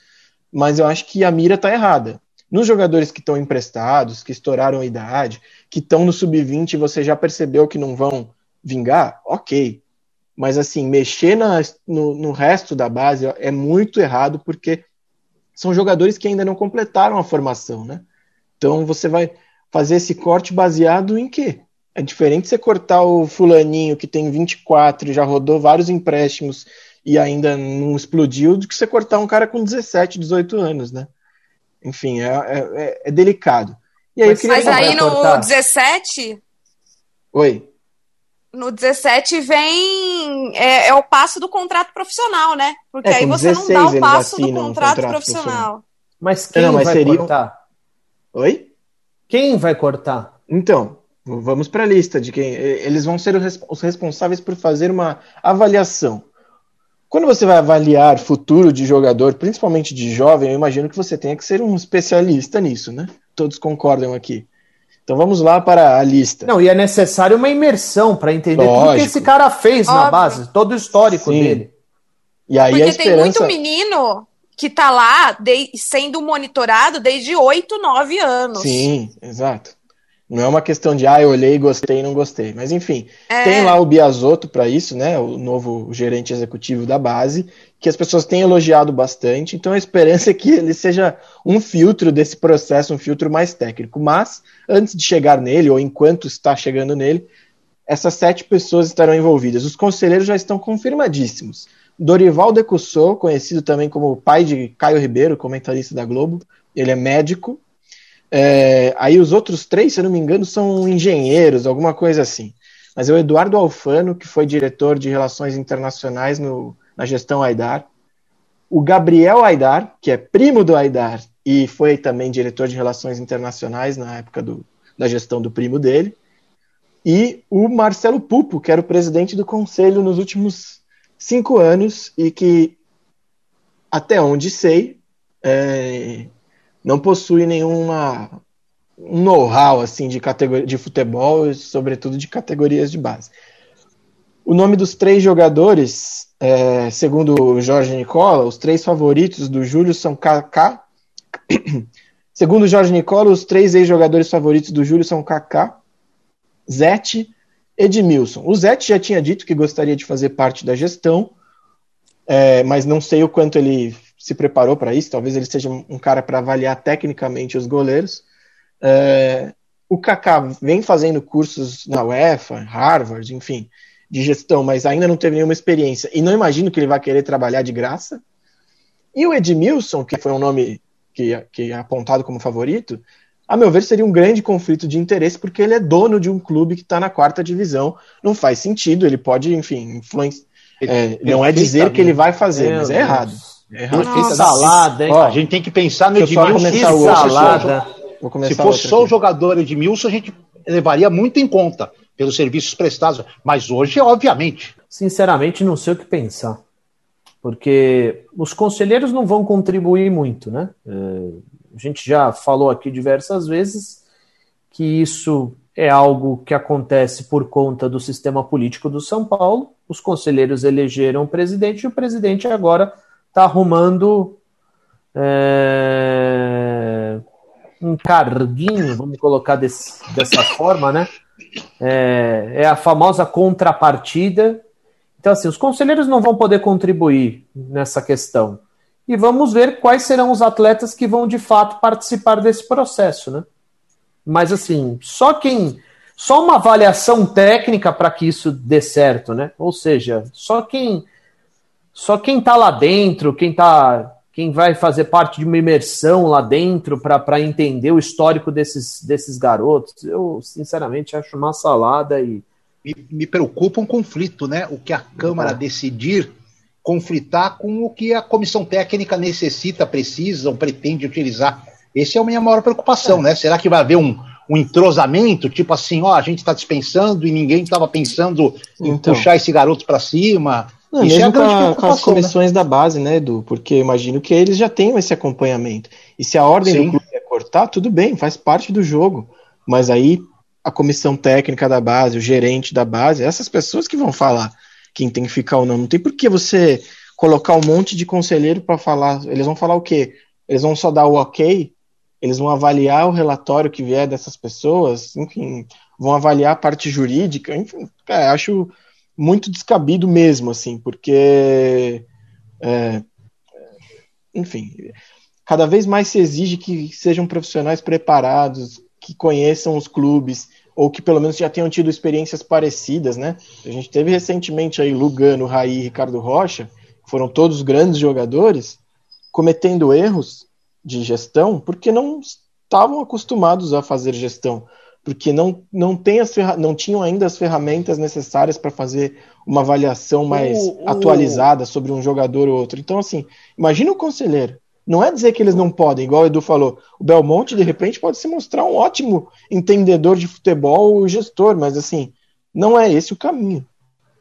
mas eu acho que a mira está errada. Nos jogadores que estão emprestados, que estouraram a idade, que estão no sub-20 e você já percebeu que não vão vingar, ok. Mas assim, mexer na, no, no resto da base é muito errado, porque são jogadores que ainda não completaram a formação, né? Então você vai fazer esse corte baseado em quê? É diferente você cortar o fulaninho que tem 24 e já rodou vários empréstimos e ainda não explodiu, do que você cortar um cara com 17, 18 anos, né? Enfim, é, é, é delicado. E aí, Mas- eu Mas aí no cortar. 17, Oi. no 17 vem. É, é o passo do contrato profissional, né? Porque É, aí você não 16 dá o passo do um contrato, contrato profissional. Mas quem Não, mas vai seria- cortar? Oi? Quem vai cortar? Então, vamos para a lista de quem. e- Eles vão ser os res- os responsáveis por fazer uma avaliação. quando você vai avaliar futuro de jogador, principalmente de jovem, eu imagino que você tenha que ser um especialista nisso, né? Todos concordam aqui. Então vamos lá para a lista. Não, e é necessário uma imersão para entender Lógico. tudo que esse cara fez Óbvio. na base, todo o histórico Sim. dele. E aí Porque esperança... tem muito menino que tá lá de, sendo monitorado desde 8, 9 anos. Sim, exato. Não é uma questão de, ah, eu olhei, gostei, não gostei. Mas enfim, é. tem lá o Biasotto para isso, né? O novo gerente executivo da base, que as pessoas têm elogiado bastante. Então a esperança é que ele seja um filtro desse processo, um filtro mais técnico. Mas antes de chegar nele, ou enquanto está chegando nele, essas sete pessoas estarão envolvidas. Os conselheiros já estão confirmadíssimos. Dorival Decussou, conhecido também como pai de Caio Ribeiro, comentarista da Globo, ele é médico. É, aí os outros três, se eu não me engano, são engenheiros, alguma coisa assim. Mas é o Eduardo Alfano, que foi diretor de Relações Internacionais no, na gestão Aidar. O Gabriel Aidar, que é primo do Aidar e foi também diretor de Relações Internacionais na época do, da gestão do primo dele. E o Marcelo Pupo, que era o presidente do conselho nos últimos cinco anos e que, até onde sei, é, não possui nenhuma um know-how assim de categoria de futebol, sobretudo de categorias de base. O nome dos três jogadores, é, segundo o Jorge Nicola, os três favoritos do Júlio são Kaká. segundo o Jorge Nicola, os três ex-jogadores favoritos do Júlio são Kaká, Zete Edmilson. O Zete já tinha dito que gostaria de fazer parte da gestão, é, mas não sei o quanto ele se preparou para isso. Talvez ele seja um cara para avaliar tecnicamente os goleiros. É, o Kaká vem fazendo cursos na UEFA, Harvard, enfim, de gestão, mas ainda não teve nenhuma experiência. E não imagino que ele vai querer trabalhar de graça. E o Edmilson, que foi um nome que, que é apontado como favorito, a meu ver, seria um grande conflito de interesse, porque ele é dono de um clube que está na quarta divisão. Não faz sentido, ele pode, enfim, influenciar. É, não é dizer que ele vai fazer, mas é errado. É salada, hein? Ó, a gente tem que pensar no Edmilson. Salada. Se fosse só o jogador Edmilson, a gente levaria muito em conta pelos serviços prestados. Mas hoje, obviamente. Sinceramente, não sei o que pensar. Porque os conselheiros não vão contribuir muito, né? É a gente já falou aqui diversas vezes que isso é algo que acontece por conta do sistema político do São Paulo. Os conselheiros elegeram o presidente e o presidente agora está arrumando é, um carguinho, vamos colocar desse, dessa forma, né? É, é a famosa contrapartida. Então, assim, os conselheiros não vão poder contribuir nessa questão e vamos ver quais serão os atletas que vão de fato participar desse processo, né? Mas assim, só quem só uma avaliação técnica para que isso dê certo, né? Ou seja, só quem só quem está lá dentro, quem tá quem vai fazer parte de uma imersão lá dentro para entender o histórico desses, desses garotos, eu sinceramente acho uma salada e me, me preocupa um conflito, né? O que a Câmara é. decidir conflitar com o que a comissão técnica necessita, precisa ou pretende utilizar. Essa é a minha maior preocupação, é. né? Será que vai haver um, um entrosamento, tipo assim, ó, a gente está dispensando e ninguém estava pensando em então. puxar esse garoto para cima? Não, mesmo é com, com, as comissões né? da base, né, Edu? Porque eu imagino que eles já tenham esse acompanhamento. E se a ordem Sim. do clube é cortar, tudo bem, faz parte do jogo. Mas aí a comissão técnica da base, o gerente da base, essas pessoas que vão falar quem tem que ficar ou não. Não tem por que você colocar um monte de conselheiro para falar. Eles vão falar o quê? Eles vão só dar o ok? Eles vão avaliar o relatório que vier dessas pessoas? Enfim, vão avaliar a parte jurídica? Enfim, cara, acho muito descabido mesmo, assim, porque. É, enfim, cada vez mais se exige que sejam profissionais preparados, que conheçam os clubes, ou que pelo menos já tenham tido experiências parecidas, né? A gente teve recentemente aí Lugano, Raí Ricardo Rocha, foram todos grandes jogadores, cometendo erros de gestão porque não estavam acostumados a fazer gestão, porque não, não, tem as não tinham ainda as ferramentas necessárias para fazer uma avaliação mais uh, uh. atualizada sobre um jogador ou outro. Então, assim, imagina o conselheiro não é dizer que eles não podem, igual o Edu falou. O Belmonte, de repente, pode se mostrar um ótimo entendedor de futebol e gestor, mas assim, não é esse o caminho.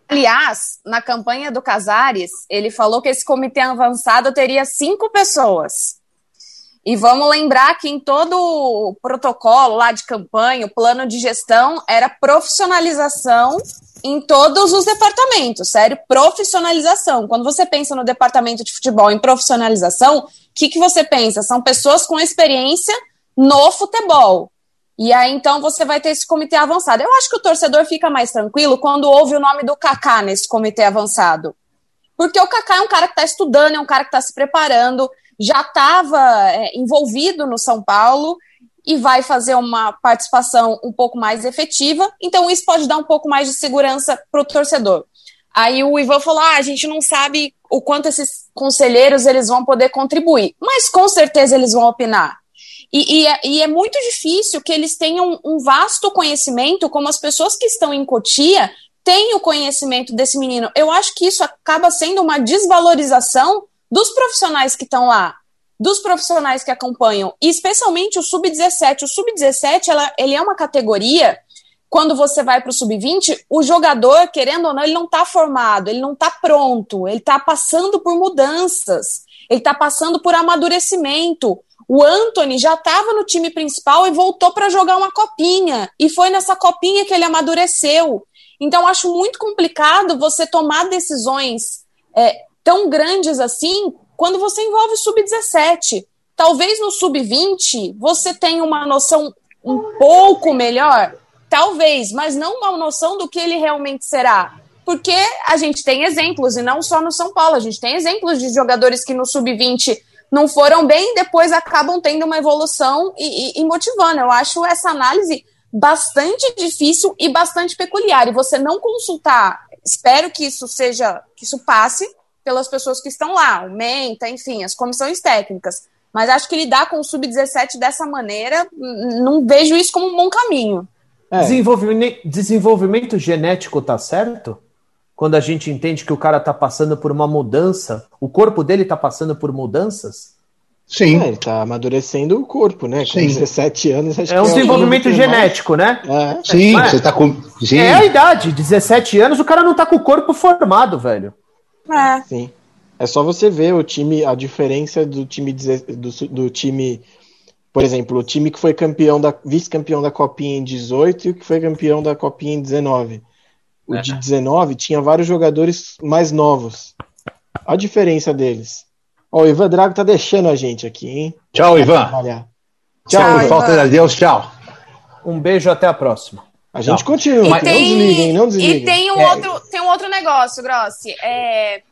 Aliás, na campanha do Casares, ele falou que esse comitê avançado teria cinco pessoas. E vamos lembrar que em todo o protocolo lá de campanha, o plano de gestão era profissionalização em todos os departamentos, sério, profissionalização. Quando você pensa no departamento de futebol em profissionalização, o que, que você pensa? São pessoas com experiência no futebol. E aí, então, você vai ter esse comitê avançado. Eu acho que o torcedor fica mais tranquilo quando ouve o nome do Kaká nesse comitê avançado. Porque o Kaká é um cara que está estudando, é um cara que está se preparando, já estava é, envolvido no São Paulo e vai fazer uma participação um pouco mais efetiva. Então, isso pode dar um pouco mais de segurança para o torcedor. Aí o Ivan falou: ah, a gente não sabe o quanto esses conselheiros eles vão poder contribuir, mas com certeza eles vão opinar. E, e, é, e é, muito difícil que eles tenham um vasto conhecimento, como as pessoas que estão em Cotia têm o conhecimento desse menino. Eu acho que isso acaba sendo uma desvalorização dos profissionais que estão lá, dos profissionais que acompanham, e especialmente o sub-17. O sub-17 ele é uma categoria. Quando você vai para o sub-20, o jogador, querendo ou não, ele não está formado, ele não está pronto, ele está passando por mudanças, ele está passando por amadurecimento. O Anthony já estava no time principal e voltou para jogar uma copinha. E foi nessa copinha que ele amadureceu. Então, acho muito complicado você tomar decisões é, tão grandes assim quando você envolve o sub-17. Talvez no sub-20 você tenha uma noção um pouco melhor, talvez, mas não uma noção do que ele realmente será. Porque a gente tem exemplos, e não só no São Paulo, a gente tem exemplos de jogadores que no sub-20 não foram bem, depois acabam tendo uma evolução e, e, e motivando. Eu acho essa análise bastante difícil e bastante peculiar. E você não consultar, espero que isso seja, que isso passe, pelas pessoas que estão lá, o Menta, enfim, as comissões técnicas. Mas acho que lidar com o sub-17 dessa maneira, não vejo isso como um bom caminho. É. Desenvolvimento, desenvolvimento genético tá certo? Quando a gente entende que o cara tá passando por uma mudança, o corpo dele tá passando por mudanças? Sim. É, ele tá amadurecendo o corpo, né? Com Sim. 17 anos. é um desenvolvimento genético, mais... né? É. Sim, você tá com. Sim. É a idade, 17 anos, o cara não tá com o corpo formado, velho. É. Sim. É só você ver o time, a diferença do time do, do time, por exemplo, o time que foi campeão da vice-campeão da Copinha em 18 e o que foi campeão da Copinha em 19. O é. de 19 tinha vários jogadores mais novos. A diferença deles. Ó, o Ivan Drago tá deixando a gente aqui, hein? Tchau, Ivan. Tchau, tchau falta de Deus, tchau. Um beijo, até a próxima. A gente não. continua, e tem, não desliguem, não desliguem. E tem um, é. outro, tem um outro negócio, Grossi. É,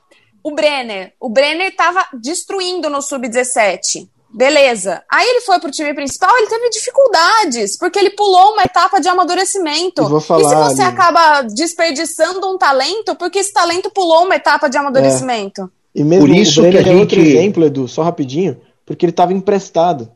o Brenner. O Brenner estava destruindo no Sub-17. Beleza. Aí ele foi pro time principal, ele teve dificuldades, porque ele pulou uma etapa de amadurecimento. Vou falar, e se você ali. acaba desperdiçando um talento, porque esse talento pulou uma etapa de amadurecimento. É. E mesmo Por isso o Brenner que a gente... é outro exemplo, Edu, só rapidinho, porque ele estava emprestado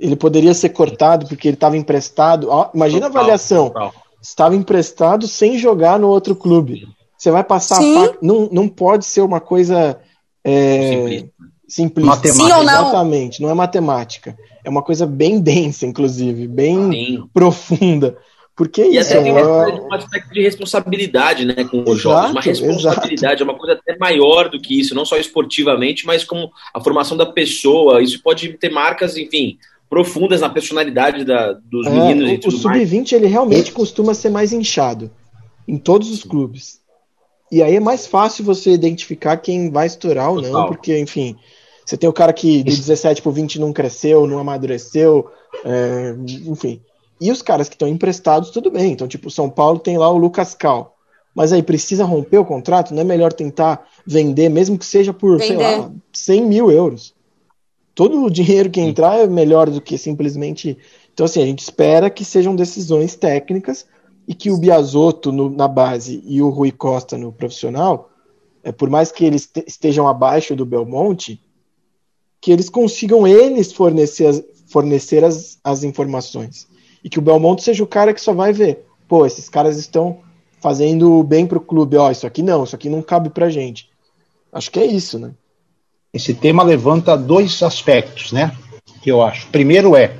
ele poderia ser cortado porque ele estava emprestado. Ó, imagina total, a avaliação. Total. Estava emprestado sem jogar no outro clube. Você vai passar Sim. a faca. Não, não pode ser uma coisa é, simplista. Sim ou não? Exatamente, não é matemática. É uma coisa bem densa, inclusive, bem Sim. profunda. Porque e isso até tem é um aspecto de responsabilidade né, com os exato, jogos. Uma responsabilidade, exato. é uma coisa até maior do que isso, não só esportivamente, mas como a formação da pessoa. Isso pode ter marcas, enfim, profundas na personalidade da, dos é, meninos o, e tudo O sub-20 ele realmente costuma ser mais inchado em todos os clubes. E aí é mais fácil você identificar quem vai estourar ou não, porque, enfim, você tem o cara que do 17 pro 20 não cresceu, não amadureceu, é, enfim. E os caras que estão emprestados, tudo bem. Então, tipo, o São Paulo tem lá o Lucas Cal. Mas aí precisa romper o contrato? Não é melhor tentar vender, mesmo que seja por, vender. sei lá, 100 mil euros? Todo o dinheiro que entrar é melhor do que simplesmente. Então, assim, a gente espera que sejam decisões técnicas e que o Biasotto no, na base e o Rui Costa no profissional, é, por mais que eles estejam abaixo do Belmonte, que eles consigam eles fornecer as, fornecer as, as informações. E que o Belmonte seja o cara que só vai ver, pô, esses caras estão fazendo bem pro clube, ó, isso aqui não, isso aqui não cabe pra gente. Acho que é isso, né? Esse tema levanta dois aspectos, né? Que eu acho. Primeiro é,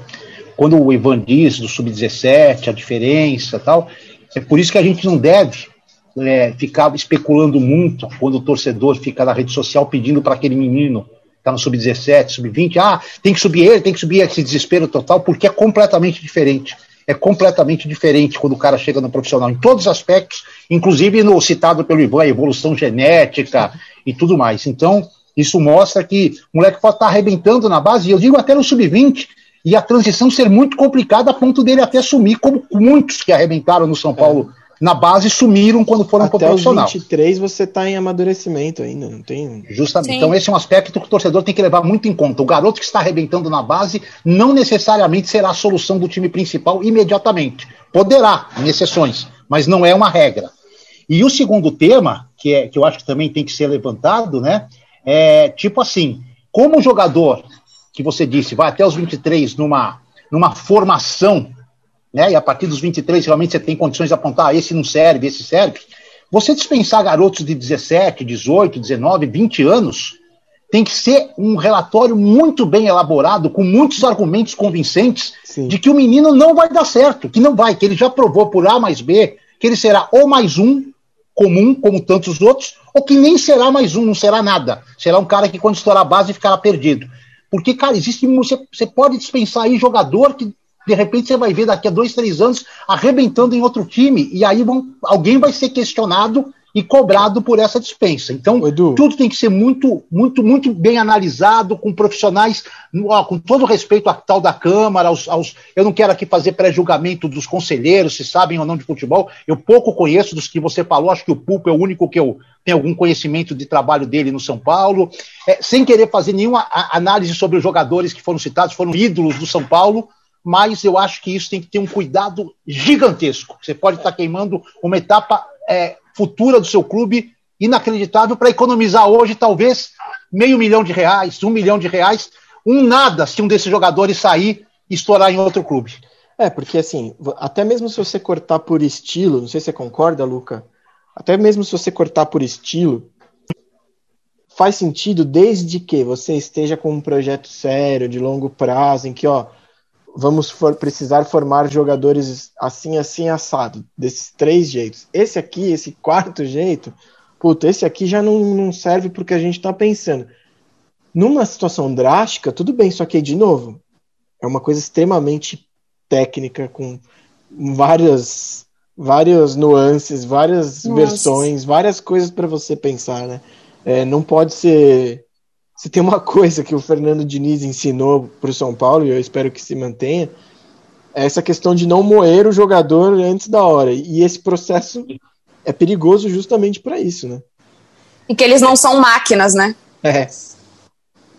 quando o Ivan diz do sub-17, a diferença tal, é por isso que a gente não deve é, ficar especulando muito quando o torcedor fica na rede social pedindo para aquele menino que está no sub-17, sub-20, ah, tem que subir ele, tem que subir esse desespero total, porque é completamente diferente. É completamente diferente quando o cara chega no profissional, em todos os aspectos, inclusive no citado pelo Ivan, evolução genética e tudo mais. Então, isso mostra que o moleque pode estar tá arrebentando na base, e eu digo até no sub-20, e a transição ser muito complicada a ponto dele até sumir, como muitos que arrebentaram no São Paulo é. na base sumiram quando foram para o profissional. Até 23 você está em amadurecimento ainda, não tem? Justamente. Sim. Então esse é um aspecto que o torcedor tem que levar muito em conta. O garoto que está arrebentando na base não necessariamente será a solução do time principal imediatamente. Poderá, em exceções, mas não é uma regra. E o segundo tema, que, é, que eu acho que também tem que ser levantado, né? É tipo assim, como o jogador que você disse, vai até os 23 numa, numa formação, né? E a partir dos 23 realmente você tem condições de apontar, ah, esse não serve, esse serve. Você dispensar garotos de 17, 18, 19, 20 anos, tem que ser um relatório muito bem elaborado, com muitos argumentos convincentes Sim. de que o menino não vai dar certo, que não vai, que ele já provou por A mais B, que ele será ou mais um, comum, como tantos outros, ou que nem será mais um, não será nada. Será um cara que, quando estourar a base, ficará perdido. Porque, cara, existe. Você, você pode dispensar aí jogador que de repente você vai ver daqui a dois, três anos arrebentando em outro time, e aí vão, alguém vai ser questionado e cobrado por essa dispensa. Então, Edu. tudo tem que ser muito, muito, muito bem analisado, com profissionais, ó, com todo respeito à tal da Câmara, aos, aos eu não quero aqui fazer pré-julgamento dos conselheiros, se sabem ou não de futebol, eu pouco conheço dos que você falou, acho que o Pulpo é o único que eu tenho algum conhecimento de trabalho dele no São Paulo, é, sem querer fazer nenhuma análise sobre os jogadores que foram citados, foram ídolos do São Paulo, mas eu acho que isso tem que ter um cuidado gigantesco. Você pode estar queimando uma etapa é, futura do seu clube inacreditável para economizar hoje talvez meio milhão de reais, um milhão de reais, um nada se um desses jogadores sair e estourar em outro clube. É, porque assim, até mesmo se você cortar por estilo, não sei se você concorda, Luca, até mesmo se você cortar por estilo, faz sentido desde que você esteja com um projeto sério, de longo prazo, em que, ó, vamos for, precisar formar jogadores assim, assim, assado, desses três jeitos. Esse aqui, esse quarto jeito, puta, esse aqui já não, não serve para o que a gente está pensando. Numa situação drástica, tudo bem, só que, de novo, é uma coisa extremamente técnica, com várias, várias nuances, várias Nossa. versões, várias coisas para você pensar, né? É, não pode ser se tem uma coisa que o Fernando Diniz ensinou para o São Paulo, e eu espero que se mantenha, é essa questão de não moer o jogador antes da hora. E esse processo é perigoso justamente para isso, né? E que eles não são máquinas, né? É.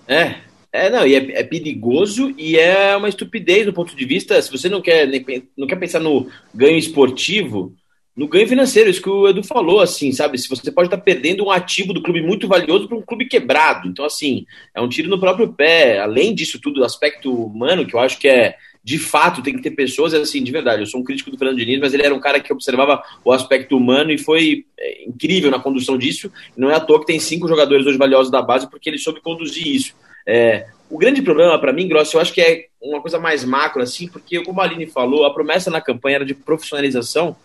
É, é, não, e é, é, perigoso e é uma estupidez do ponto de vista. Se você não quer, não quer pensar no ganho esportivo, no ganho financeiro, isso que o Edu falou, assim, sabe? Se você pode estar perdendo um ativo do clube muito valioso para um clube quebrado. Então, assim, é um tiro no próprio pé. Além disso tudo, aspecto humano, que eu acho que é, de fato, tem que ter pessoas, assim, de verdade. Eu sou um crítico do Fernando Diniz, mas ele era um cara que observava o aspecto humano e foi é, incrível na condução disso. Não é à toa que tem cinco jogadores hoje valiosos da base, porque ele soube conduzir isso. É, o grande problema para mim, Grosso, eu acho que é uma coisa mais macro, assim, porque, como a Aline falou, a promessa na campanha era de profissionalização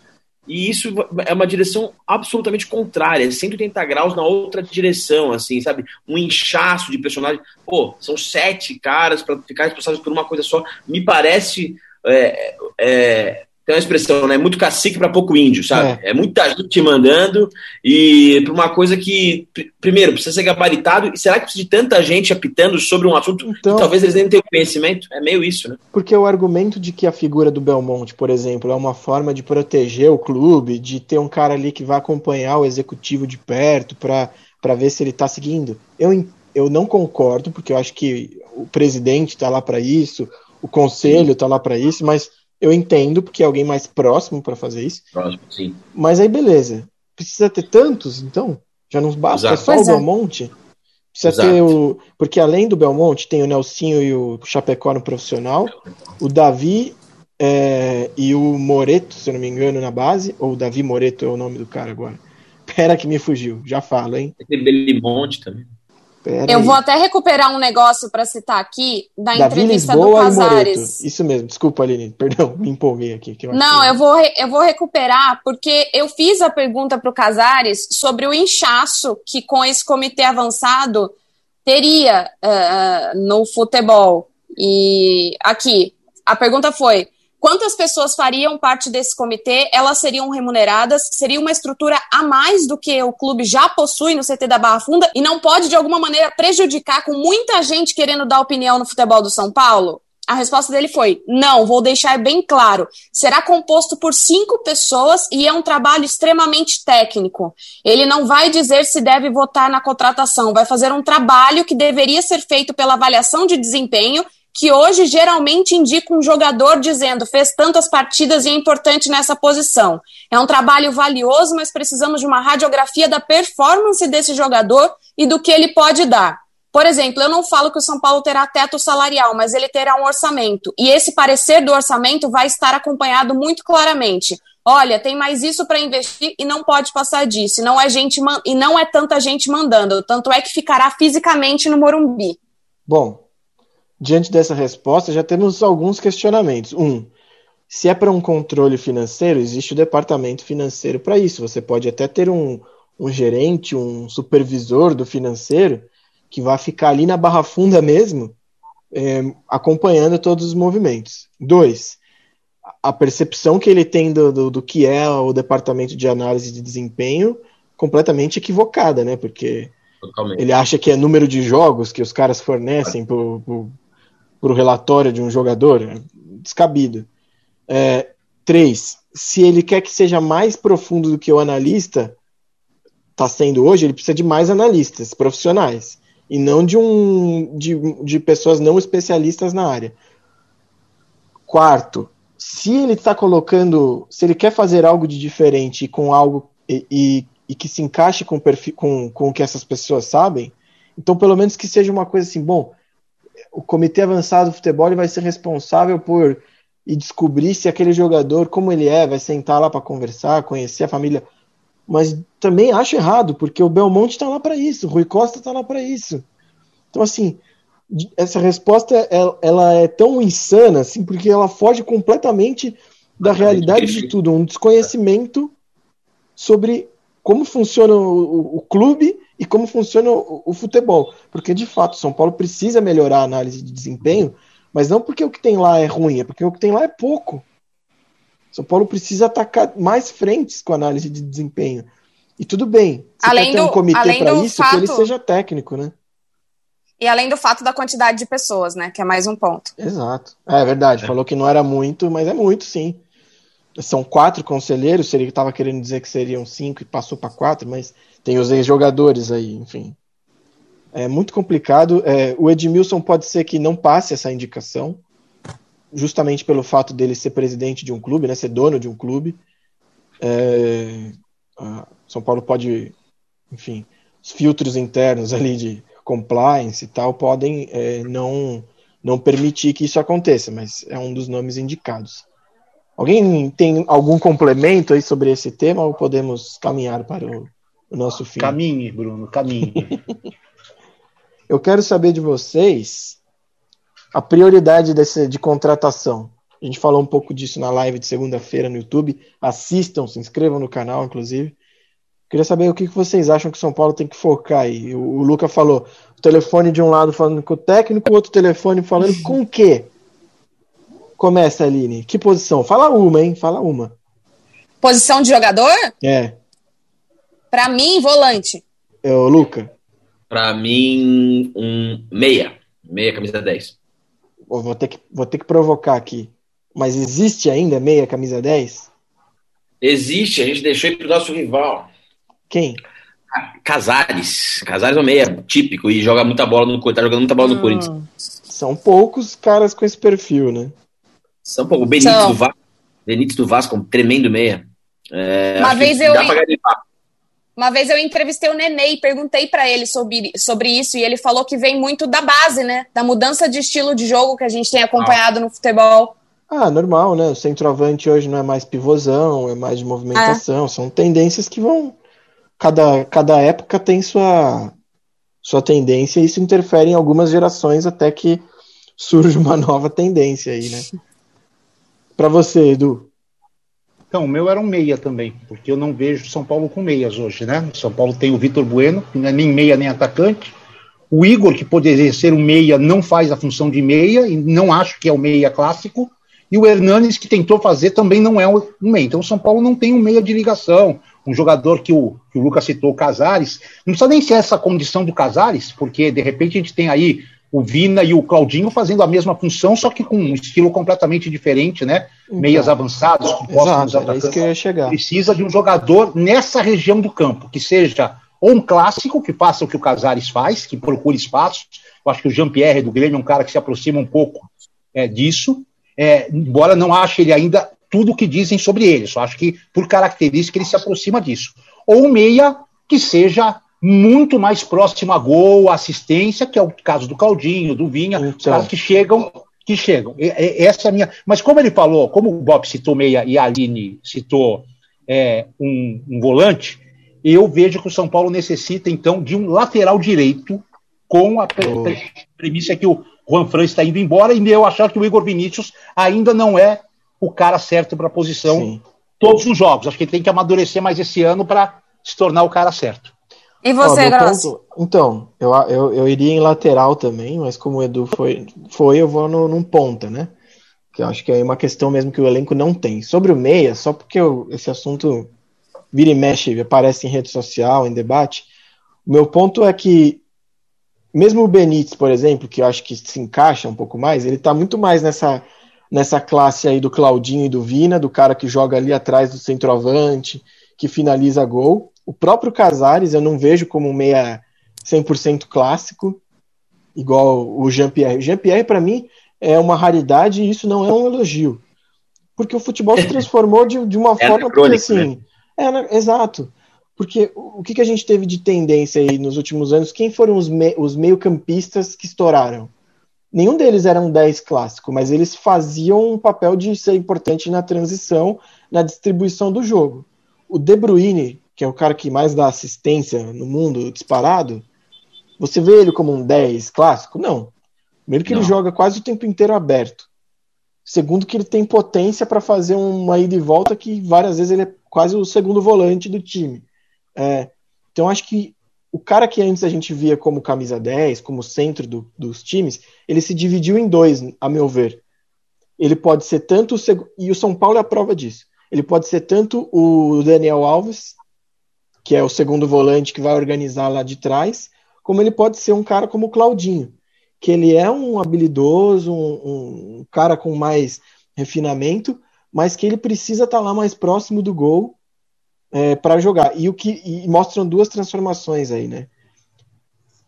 e isso é uma direção absolutamente contrária, 180 graus na outra direção, assim, sabe? Um inchaço de personagem. Pô, são sete caras para ficar responsáveis por uma coisa só. Me parece é, é, tem uma expressão, né? Muito cacique para pouco índio, sabe? É. é. muita gente te mandando e para uma coisa que, primeiro, precisa ser gabaritado. E será que precisa de tanta gente apitando sobre um assunto então, que talvez eles nem tenham conhecimento? É meio isso, né? Porque o argumento de que a figura do Belmonte, por exemplo, é uma forma de proteger o clube, de ter um cara ali que vai acompanhar o executivo de perto para ver se ele está seguindo, eu, eu não concordo, porque eu acho que o presidente está lá para isso, o conselho está lá para isso, mas eu entendo, porque é alguém mais próximo para fazer isso. Próximo, sim. Mas aí, beleza. Precisa ter tantos, então? Já não basta? Exato. É só pois o é. Belmonte? Precisa Exato. ter o. Porque além do Belmonte, tem o Nelsinho e o Chapecó no profissional, o Davi é, e o Moreto, se eu não me engano, na base. Ou o Davi Moreto é o nome do cara agora. Pera que me fugiu, já falo, hein? Tem Belimonte também. Pera eu aí. vou até recuperar um negócio para citar aqui da entrevista Lisboa do Casares. Isso mesmo, desculpa, Aline, perdão, me empolguei aqui. Eu Não, eu vou, eu vou recuperar, porque eu fiz a pergunta para o Casares sobre o inchaço que com esse comitê avançado teria uh, no futebol. E aqui, a pergunta foi: Quantas pessoas fariam parte desse comitê? Elas seriam remuneradas? Seria uma estrutura a mais do que o clube já possui no CT da Barra Funda e não pode, de alguma maneira, prejudicar com muita gente querendo dar opinião no futebol do São Paulo? A resposta dele foi: não, vou deixar bem claro. Será composto por cinco pessoas e é um trabalho extremamente técnico. Ele não vai dizer se deve votar na contratação, vai fazer um trabalho que deveria ser feito pela avaliação de desempenho que hoje geralmente indica um jogador dizendo fez tantas partidas e é importante nessa posição. É um trabalho valioso, mas precisamos de uma radiografia da performance desse jogador e do que ele pode dar. Por exemplo, eu não falo que o São Paulo terá teto salarial, mas ele terá um orçamento. E esse parecer do orçamento vai estar acompanhado muito claramente. Olha, tem mais isso para investir e não pode passar disso. Não é gente e não é tanta gente mandando. Tanto é que ficará fisicamente no Morumbi. Bom, Diante dessa resposta, já temos alguns questionamentos. Um, se é para um controle financeiro, existe o departamento financeiro para isso. Você pode até ter um, um gerente, um supervisor do financeiro, que vai ficar ali na barra funda mesmo, é, acompanhando todos os movimentos. Dois, a percepção que ele tem do, do, do, que é o departamento de análise de desempenho completamente equivocada, né? Porque Totalmente. ele acha que é número de jogos que os caras fornecem para para o relatório de um jogador, é descabido. É, três, se ele quer que seja mais profundo do que o analista está sendo hoje, ele precisa de mais analistas profissionais e não de um de, de pessoas não especialistas na área. Quarto, se ele está colocando, se ele quer fazer algo de diferente com algo e, e, e que se encaixe com, com, com o que essas pessoas sabem, então pelo menos que seja uma coisa assim, bom, o comitê avançado do futebol vai ser responsável por e descobrir se aquele jogador, como ele é, vai sentar lá para conversar, conhecer a família. Mas também acho errado, porque o Belmonte está lá para isso, o Rui Costa está lá para isso. Então, assim, essa resposta ela é tão insana, assim, porque ela foge completamente da realidade de tudo, um desconhecimento sobre como funciona o, o clube e como funciona o, o, futebol. Porque, de fato, São Paulo precisa melhorar a análise de desempenho, mas não porque o que tem lá é ruim, é porque o que tem lá é pouco. São Paulo precisa atacar mais frentes com a análise de desempenho. E tudo bem, você além quer ter um comitê para isso, fato... que ele seja técnico, né? E além do fato da quantidade de pessoas, né? Que é mais um ponto. Exato. É, é verdade, é. falou que não era muito, mas é muito, sim. São quatro conselheiros, se ele estava querendo dizer que seriam cinco e passou para quatro, mas tem os ex-jogadores aí, enfim. É muito complicado. É, o Edmilson pode ser que não passe essa indicação, justamente pelo fato dele ser presidente de um clube, né, ser dono de um clube. É, São Paulo pode, enfim, os filtros internos ali de compliance e tal podem é, não, não permitir que isso aconteça, mas é um dos nomes indicados. Alguém tem algum complemento aí sobre esse tema ou podemos caminhar para o o nosso fim. Caminhe, Bruno, caminhe. Eu quero saber de vocês a prioridade desse, de contratação. A gente falou um pouco disso na live de segunda-feira no YouTube. Assistam, se inscrevam no canal, inclusive. Queria saber o que vocês acham que o São Paulo tem que focar aí. O, o Luca falou o telefone de um lado falando com o técnico, o outro telefone falando com o quê? Começa, Aline. Que posição? Fala uma, hein? Fala uma. Posição de jogador? É. Para mim, volante. É o Luca? Para mim, um meia. Meia, camisa 10. Vou ter, que, vou ter que provocar aqui. Mas existe ainda meia, camisa 10? Existe, a gente deixou ir pro nosso rival. Quem? Casares. Casares é um meia típico e joga muita bola no tá jogando muita bola no hum. Corinthians. São poucos caras com esse perfil, né? São poucos. O Benítez São. do Vasco. Benítez do Vasco, um tremendo meia. É, Uma vez eu. Dá pra uma vez eu entrevistei o Nenê e perguntei para ele sobre, sobre isso, e ele falou que vem muito da base, né? Da mudança de estilo de jogo que a gente tem acompanhado ah. no futebol. Ah, normal, né? O centroavante hoje não é mais pivôzão, é mais de movimentação. É. São tendências que vão. Cada, cada época tem sua, sua tendência, e isso interfere em algumas gerações até que surge uma nova tendência aí, né? Para você, Edu. Então, o meu era um meia também, porque eu não vejo São Paulo com meias hoje, né? São Paulo tem o Vitor Bueno, que não é nem meia nem atacante. O Igor, que poderia ser um meia, não faz a função de meia, e não acho que é o meia clássico. E o Hernanes, que tentou fazer, também não é um meia. Então, o São Paulo não tem um meia de ligação. Um jogador que o, que o Lucas citou, o Casares. Não precisa nem ser essa condição do Casares, porque de repente a gente tem aí o Vina e o Claudinho fazendo a mesma função, só que com um estilo completamente diferente, né? Então, Meias possam exato, é isso que eu ia chegar. Precisa de um jogador nessa região do campo, que seja ou um clássico, que faça o que o Casares faz, que procure espaço. Eu acho que o Jean-Pierre do Grêmio é um cara que se aproxima um pouco é, disso, é, embora não ache ele ainda tudo o que dizem sobre ele, só acho que por característica ele se aproxima disso. Ou um meia que seja muito mais próximo a gol, assistência, que é o caso do Claudinho, do Vinha, então. os caras que chegam, que chegam. Essa é a minha. Mas como ele falou, como o Bob citou meia e a Aline citou é, um, um volante, eu vejo que o São Paulo necessita, então, de um lateral direito, com a pre oh. premissa que o Juan Fran está indo embora, e eu achar que o Igor Vinícius ainda não é o cara certo para a posição Sim. todos os jogos. Acho que ele tem que amadurecer mais esse ano para se tornar o cara certo. E você, Grossi? Então, eu, eu, eu iria em lateral também, mas como o Edu foi, foi eu vou no, num ponta, né? Que eu acho que é uma questão mesmo que o elenco não tem. Sobre o meia, só porque eu, esse assunto vira e mexe, aparece em rede social, em debate, o meu ponto é que mesmo o Benítez, por exemplo, que eu acho que se encaixa um pouco mais, ele tá muito mais nessa, nessa classe aí do Claudinho e do Vina, do cara que joga ali atrás do centroavante, que finaliza gol. O próprio Casares eu não vejo como um meia 100% clássico, igual o Jean-Pierre. Jean-Pierre, para mim, é uma raridade e isso não é um elogio. Porque o futebol se transformou de, de uma é forma que, assim. Né? É, exato. Porque o que, que a gente teve de tendência aí nos últimos anos? Quem foram os, me, os meio-campistas que estouraram? Nenhum deles era um 10 clássico, mas eles faziam um papel de ser importante na transição, na distribuição do jogo. O De Bruyne, que é o cara que mais dá assistência no mundo disparado, você vê ele como um 10 clássico? Não. Primeiro que Não. ele joga quase o tempo inteiro aberto. Segundo que ele tem potência para fazer uma ida e volta que várias vezes ele é quase o segundo volante do time. É, então acho que o cara que antes a gente via como camisa 10, como centro do, dos times, ele se dividiu em dois, a meu ver. Ele pode ser tanto o e o São Paulo é a prova disso. Ele pode ser tanto o Daniel Alves, que é o segundo volante que vai organizar lá de trás, como ele pode ser um cara como o Claudinho, que ele é um habilidoso, um, um cara com mais refinamento, mas que ele precisa estar tá lá mais próximo do gol é, para jogar. E o que e mostram duas transformações aí, né?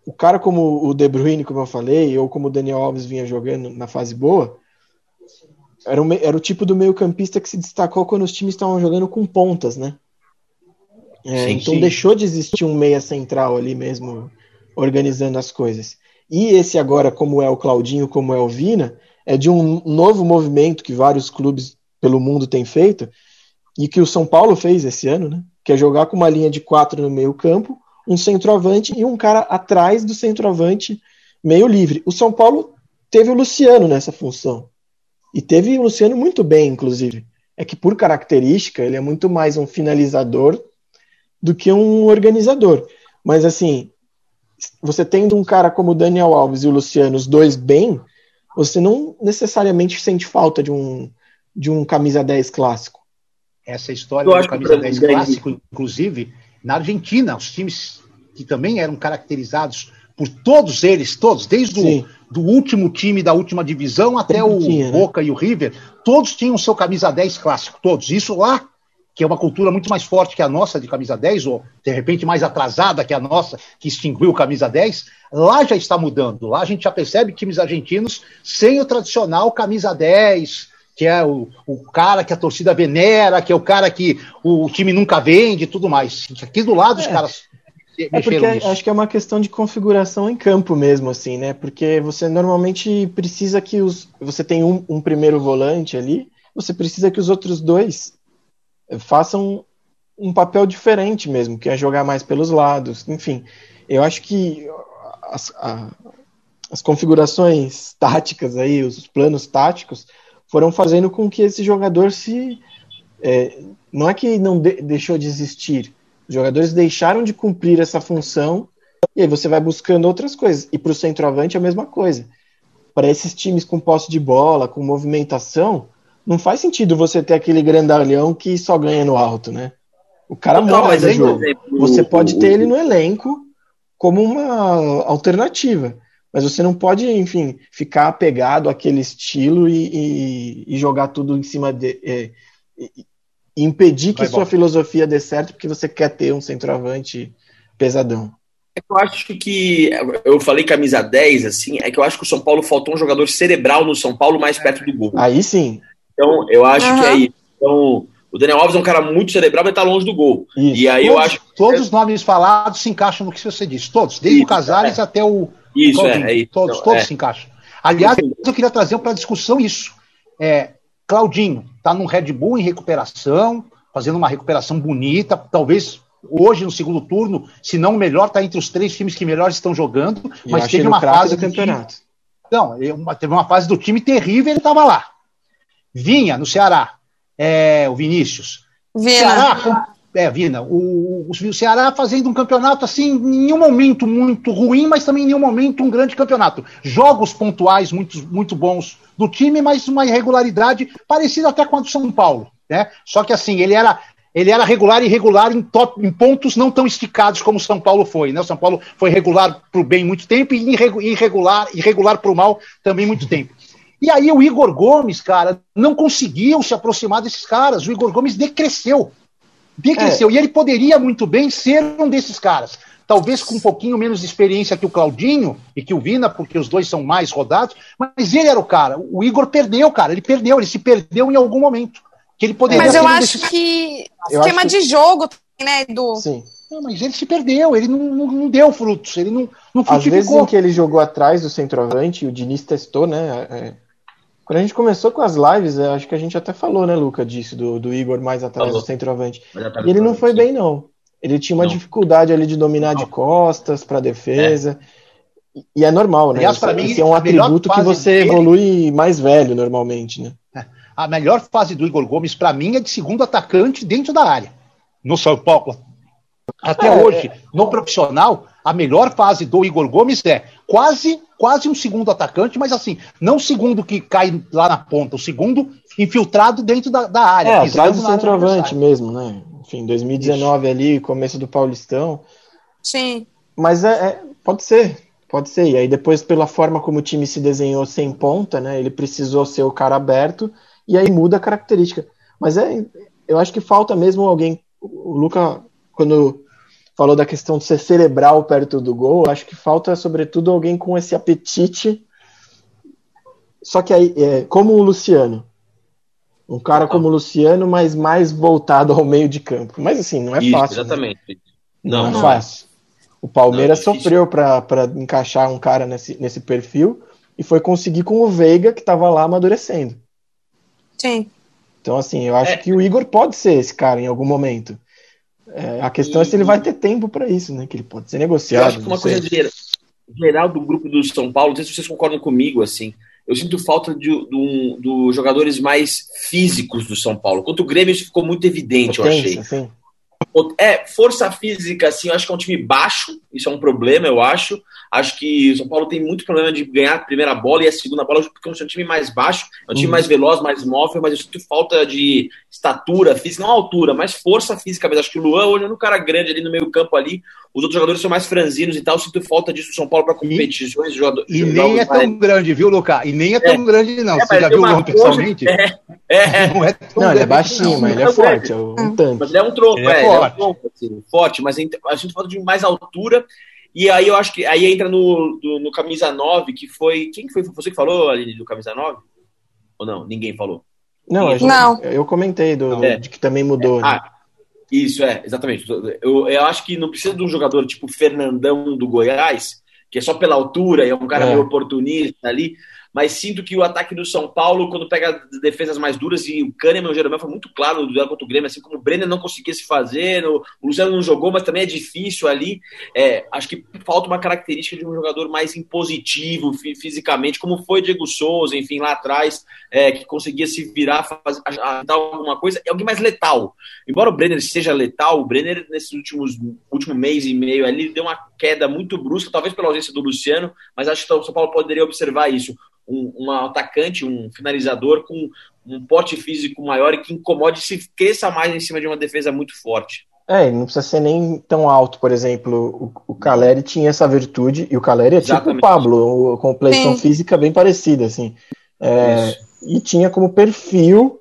O cara como o De Bruyne, como eu falei, ou como o Daniel Alves vinha jogando na fase boa, era, o, era o tipo do meio campista que se destacou quando os times estavam jogando com pontas, né? É, então sim. deixou de existir um meia central ali mesmo organizando as coisas. E esse agora, como é o Claudinho, como é o Vina, é de um novo movimento que vários clubes pelo mundo têm feito e que o São Paulo fez esse ano, né? Que é jogar com uma linha de quatro no meio campo, um centroavante e um cara atrás do centroavante meio livre. O São Paulo teve o Luciano nessa função. E teve o Luciano muito bem, inclusive. É que por característica ele é muito mais um finalizador do que um organizador. Mas assim, você tendo um cara como o Daniel Alves e o Luciano, os dois bem, você não necessariamente sente falta de um, de um camisa 10 clássico. Essa história do camisa 10 clássico, inclusive, na Argentina, os times que também eram caracterizados por todos eles, todos, desde o do último time da última divisão até o tinha, né? Boca e o River, todos tinham o seu camisa 10 clássico, todos. Isso lá que é uma cultura muito mais forte que a nossa de camisa 10, ou de repente mais atrasada que a nossa, que extinguiu camisa 10, lá já está mudando. Lá a gente já percebe times argentinos sem o tradicional camisa 10, que é o, o cara que a torcida venera, que é o cara que o, o time nunca vende e tudo mais. Aqui do lado é. os caras. É porque nisso. acho que é uma questão de configuração em campo mesmo, assim, né? Porque você normalmente precisa que os. Você tem um, um primeiro volante ali, você precisa que os outros dois façam um papel diferente mesmo, que é jogar mais pelos lados. Enfim, eu acho que as, a, as configurações táticas aí, os planos táticos, foram fazendo com que esse jogador se. É, não é que não de, deixou de existir, os jogadores deixaram de cumprir essa função e aí você vai buscando outras coisas. E para o centroavante é a mesma coisa. Para esses times com posse de bola, com movimentação, não faz sentido você ter aquele grandalhão que só ganha no alto, né? O cara Não, morre mas no jogo. exemplo, Você pode o- ter ele no elenco como uma alternativa. Mas você não pode, enfim, ficar apegado àquele estilo e, e- e jogar tudo em cima de. é, e- impedir que Vai, sua Bob. filosofia dê certo porque você quer ter um centroavante pesadão. É que eu acho que. Eu falei camisa 10, assim, é que eu acho que o São Paulo faltou um jogador cerebral no São Paulo mais perto do gol. Aí sim. Então, eu acho Aham. que é isso. Então, o Daniel Alves é um cara muito cerebral, mas tá longe do gol. Isso. E aí eu todos, acho. todos os nomes falados se encaixam no que você disse. Todos, desde Isso, o Casares até o. Isso, Claudinho. é, é isso. Todos, Então, todos é. se encaixam. Aliás, eu queria trazer para a discussão isso. É, Claudinho está num Red Bull em recuperação, fazendo uma recuperação bonita, talvez hoje no segundo turno, se não o melhor, está entre os três times que melhor estão jogando, E mas eu teve uma fase do do time- campeonato. não, uma- teve uma fase do time terrível, ele estava lá. Vinha no Ceará, é, o Vinícius. Vina. Ceará, é, Vina, o, o, o Ceará fazendo um campeonato assim, em nenhum momento muito ruim, mas também em nenhum momento um grande campeonato. Jogos pontuais muito, muito bons do time, mas uma irregularidade parecida até com a do São Paulo, né? Só que assim, ele era ele era regular e irregular em, top, em pontos não tão esticados como o São Paulo foi, né? O São Paulo foi regular para o bem muito tempo e irregu- irregular, irregular para o mal também muito tempo. E aí o Igor Gomes, cara, não conseguiu se aproximar desses caras. O Igor Gomes decresceu. Decresceu. E ele poderia muito bem ser um desses caras. Talvez com um pouquinho menos de experiência que o Claudinho e que o Vina, porque os dois são mais rodados, mas ele era o cara. O Igor perdeu, cara. Ele perdeu, ele se perdeu em algum momento. Que ele poderia Mas ser eu um acho desses que Eu esquema acho que- de jogo, né, Edu? Sim. Não, mas ele se perdeu, ele não, não, não deu frutos, ele não, não Às vezes frutificou. em que ele jogou atrás do centroavante, o Diniz testou, né? é, Quando a gente começou com as lives, é, acho que a gente até falou, né, Luca, disso, do, do Igor mais atrás Falou. do centroavante. E ele não foi bem, não. Ele tinha uma Não. dificuldade ali de dominar de costas para defesa. E- E é normal, né? Aliás, Esse- pra mim, esse é um atributo que você dele- evolui mais velho, normalmente, né? A melhor fase do Igor Gomes, para mim, é de segundo atacante dentro da área. No São Paulo. Até É, hoje, no profissional, a melhor fase do Igor Gomes é quase, quase um segundo atacante, mas assim, não o segundo que cai lá na ponta, o segundo infiltrado dentro da, da área. É, atrás do centroavante mesmo, né? Enfim, 2019 ali, começo do Paulistão. Sim. Mas é, é- pode ser, pode ser. E aí depois, pela forma como o time se desenhou sem ponta, né? Ele precisou ser o cara aberto e aí muda a característica. Mas é, eu acho que falta mesmo alguém. O Luca, quando falou da questão de ser cerebral perto do gol, eu acho que falta, sobretudo, alguém com esse apetite. Só que aí, é, como o Luciano. Um cara como o Luciano, mas mais voltado ao meio de campo. Mas assim, não é Isso, fácil. né? exatamente. Não, Não, é não fácil. O Palmeiras Não, sofreu para encaixar um cara nesse, nesse perfil e foi conseguir com o Veiga, que estava lá amadurecendo. Sim. Então, assim, eu acho É. que o Igor pode ser esse cara em algum momento. É, a questão é se ele vai ter tempo para isso, né? Que ele pode ser Eu negociado. acho que uma sei. coisa geral, do grupo do São Paulo, não sei se vocês concordam comigo, assim. Eu sinto falta de, dos jogadores mais físicos do São Paulo. Quanto o Grêmio, isso ficou muito evidente, eu Potência, achei. assim. É, força física, assim, eu acho que é um time baixo, isso é um problema, eu acho. Acho que o São Paulo tem muito problema de ganhar a primeira bola e a segunda bola, porque é um time mais baixo, é um time Uhum. mais veloz, mais móvel, mas eu sinto falta de estatura física, não altura, mas força física mesmo. Acho que o Luan hoje é um cara grande ali no meio campo ali, os outros jogadores são mais franzinos e tal, eu sinto falta disso São Paulo para competições, jogadores. E nem é tão grande, viu, Lucas? E nem é tão grande, não. Você já viu o Luan pessoalmente? É, é, Não é tão Não, ele é grande, baixinho, não. mas ele é Não, forte, é um tanto. Mas ele é um tronco, Ele é é, é forte. assim, forte, mas a gente falta de mais altura. E aí eu acho que aí entra no, do- no camisa 9, que foi. Quem que foi? Foi Você que falou, Aline, do camisa 9? Ou não? Ninguém falou. Não, a gente- Não. eu comentei do, É. de que também mudou. Né? Ah, isso, é, exatamente. Eu, eu acho que não precisa de um jogador tipo Fernandão do Goiás, que é só pela altura e é um cara É. meio oportunista ali. Mas sinto que o ataque do São Paulo, quando pega defesas mais duras, e o Kahneman, o Jeromel, foi muito claro no duelo contra o Grêmio, assim como o Brenner não conseguia se fazer, o Luciano não jogou, mas também é difícil ali. É, acho que falta uma característica de um jogador mais impositivo fisicamente, como foi Diego Souza, enfim, lá atrás, é, que conseguia se virar, dar alguma coisa, é alguém mais letal. Embora o Brenner seja letal, o Brenner, nesses últimos último mês e meio ali, deu uma queda muito brusca, talvez pela ausência do Luciano, mas acho que o São Paulo poderia observar isso. Um, um atacante, um finalizador com um porte físico maior e que incomode se cresça mais em cima de uma defesa muito forte. É, não precisa ser nem tão alto, por exemplo, o, o Caleri tinha essa virtude, e o Caleri é Exatamente. tipo o Pablo, com complexão física bem parecida, assim. É, e tinha como perfil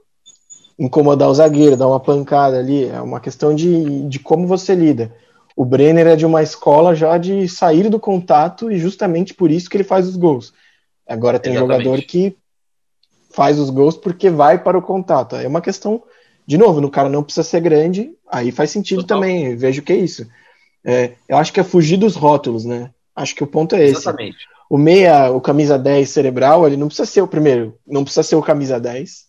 incomodar o zagueiro, dar uma pancada ali, é uma questão de, de como você lida. O Brenner é de uma escola já de sair do contato e justamente por isso que ele faz os gols. Agora tem Exatamente. jogador que faz os gols porque vai para o contato. É uma questão, de novo, no cara não precisa ser grande, aí faz sentido Total. também, vejo que é isso. É, eu acho que é fugir dos rótulos, né? Acho que o ponto é esse. Exatamente. O meia, o camisa 10 cerebral, ele não precisa ser o primeiro, não precisa ser o camisa 10,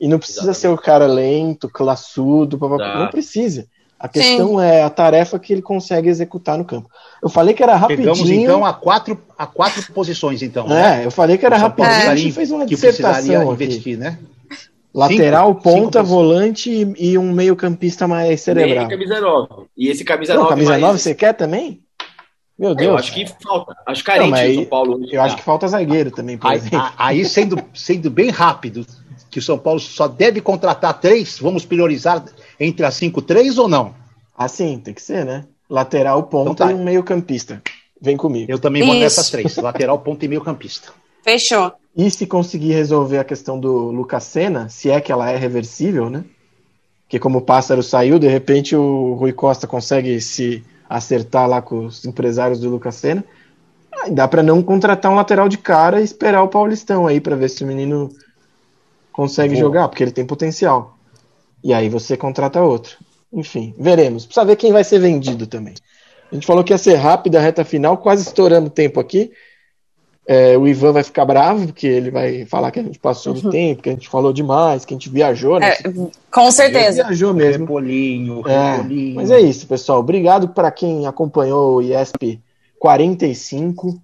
e não precisa Exatamente. ser o cara lento, classudo, não precisa. A questão Sim. é a tarefa que ele consegue executar no campo. Eu falei que era rapidinho. Chegamos então a quatro, a quatro posições, então. É, né? eu falei que era rapidinho. É. A gente fez uma que dissertação investir, aqui. né? Lateral, cinco, ponta, cinco volante e, um meio-campista mais cerebral. Meio camisa 9. E esse camisa não, 9. Camisa mais... 9 você quer também? Meu Deus. Eu acho que falta. Acho carente não, aí, São Paulo. Hoje, eu acho que falta zagueiro também, por aí, exemplo. Aí, sendo, sendo bem rápido, que o São Paulo só deve contratar três, vamos priorizar entre as cinco, três ou não? Assim, tem que ser, né? Lateral, ponta então tá. e um meio campista. Vem comigo. Eu também vou Isso. nessas três, lateral, ponta e meio campista. Fechou. E se conseguir resolver a questão do Lucas Senna, se é que ela é reversível, né? Que como o pássaro saiu, de repente o Rui Costa consegue se acertar lá com os empresários do Lucas Senna. dá para não contratar um lateral de cara e esperar o Paulistão aí para ver se o menino consegue Boa. jogar, porque ele tem potencial. E aí você contrata outro. Enfim, veremos. Precisa ver quem vai ser vendido também. A gente falou que ia ser rápido a reta final, quase estourando o tempo aqui. É, o Ivan vai ficar bravo, porque ele vai falar que a gente passou do uhum. tempo, que a gente falou demais, que a gente viajou, né? É, com certeza. Viajou mesmo. Repolinho, é, Mas é isso, pessoal. Obrigado para quem acompanhou o IESP 45.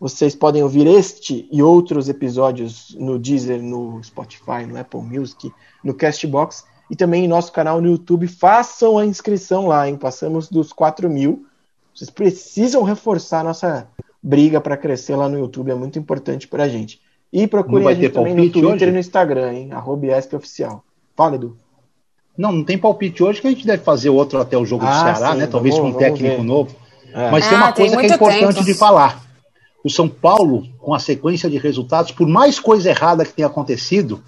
Vocês podem ouvir este e outros episódios no Deezer, no Spotify, no Apple Music, no Castbox e também em nosso canal no YouTube. Façam a inscrição lá, hein? Passamos dos 4 mil. Vocês precisam reforçar nossa briga para crescer lá no YouTube, é muito importante para a gente. E procurem a gente também no Twitter hoje? e no Instagram, hein? Arroba Oficial. Fala, Edu. Não, não tem palpite hoje que a gente deve fazer outro até o jogo ah, do Ceará, sim, né? Talvez vamos, com um técnico ver. novo. É. Mas ah, tem uma coisa tem que é importante tempo. de falar o São Paulo, com a sequência de resultados, por mais coisa errada que tenha acontecido,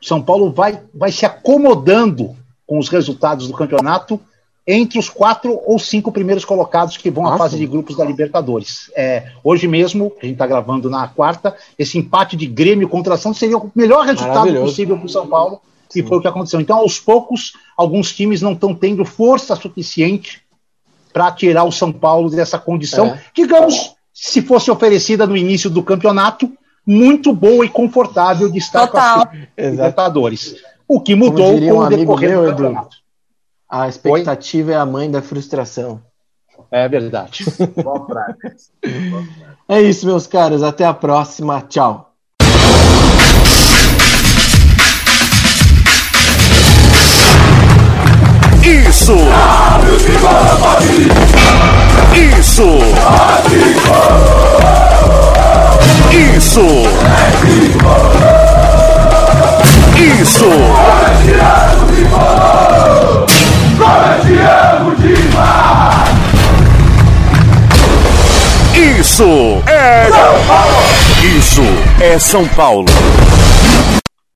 São Paulo vai, vai se acomodando com os resultados do campeonato entre os quatro ou cinco primeiros colocados que vão à fase de grupos da Libertadores. É, hoje mesmo, a gente está gravando na quarta, esse empate de Grêmio contra Santos seria o melhor resultado possível para o São Paulo, e foi o que aconteceu. Então, aos poucos, alguns times não estão tendo força suficiente para tirar o São Paulo dessa condição, é. digamos, se fosse oferecida no início do campeonato, muito boa e confortável de estar Total. com as Libertadores. O que mudou com um o decorrer meu, do campeonato. A expectativa Oi? é a mãe da frustração. É verdade. é isso, meus caros. Até a próxima. Tchau. Isso! Isso! Isso! Isso! Isso é São Paulo! Isso é São Paulo!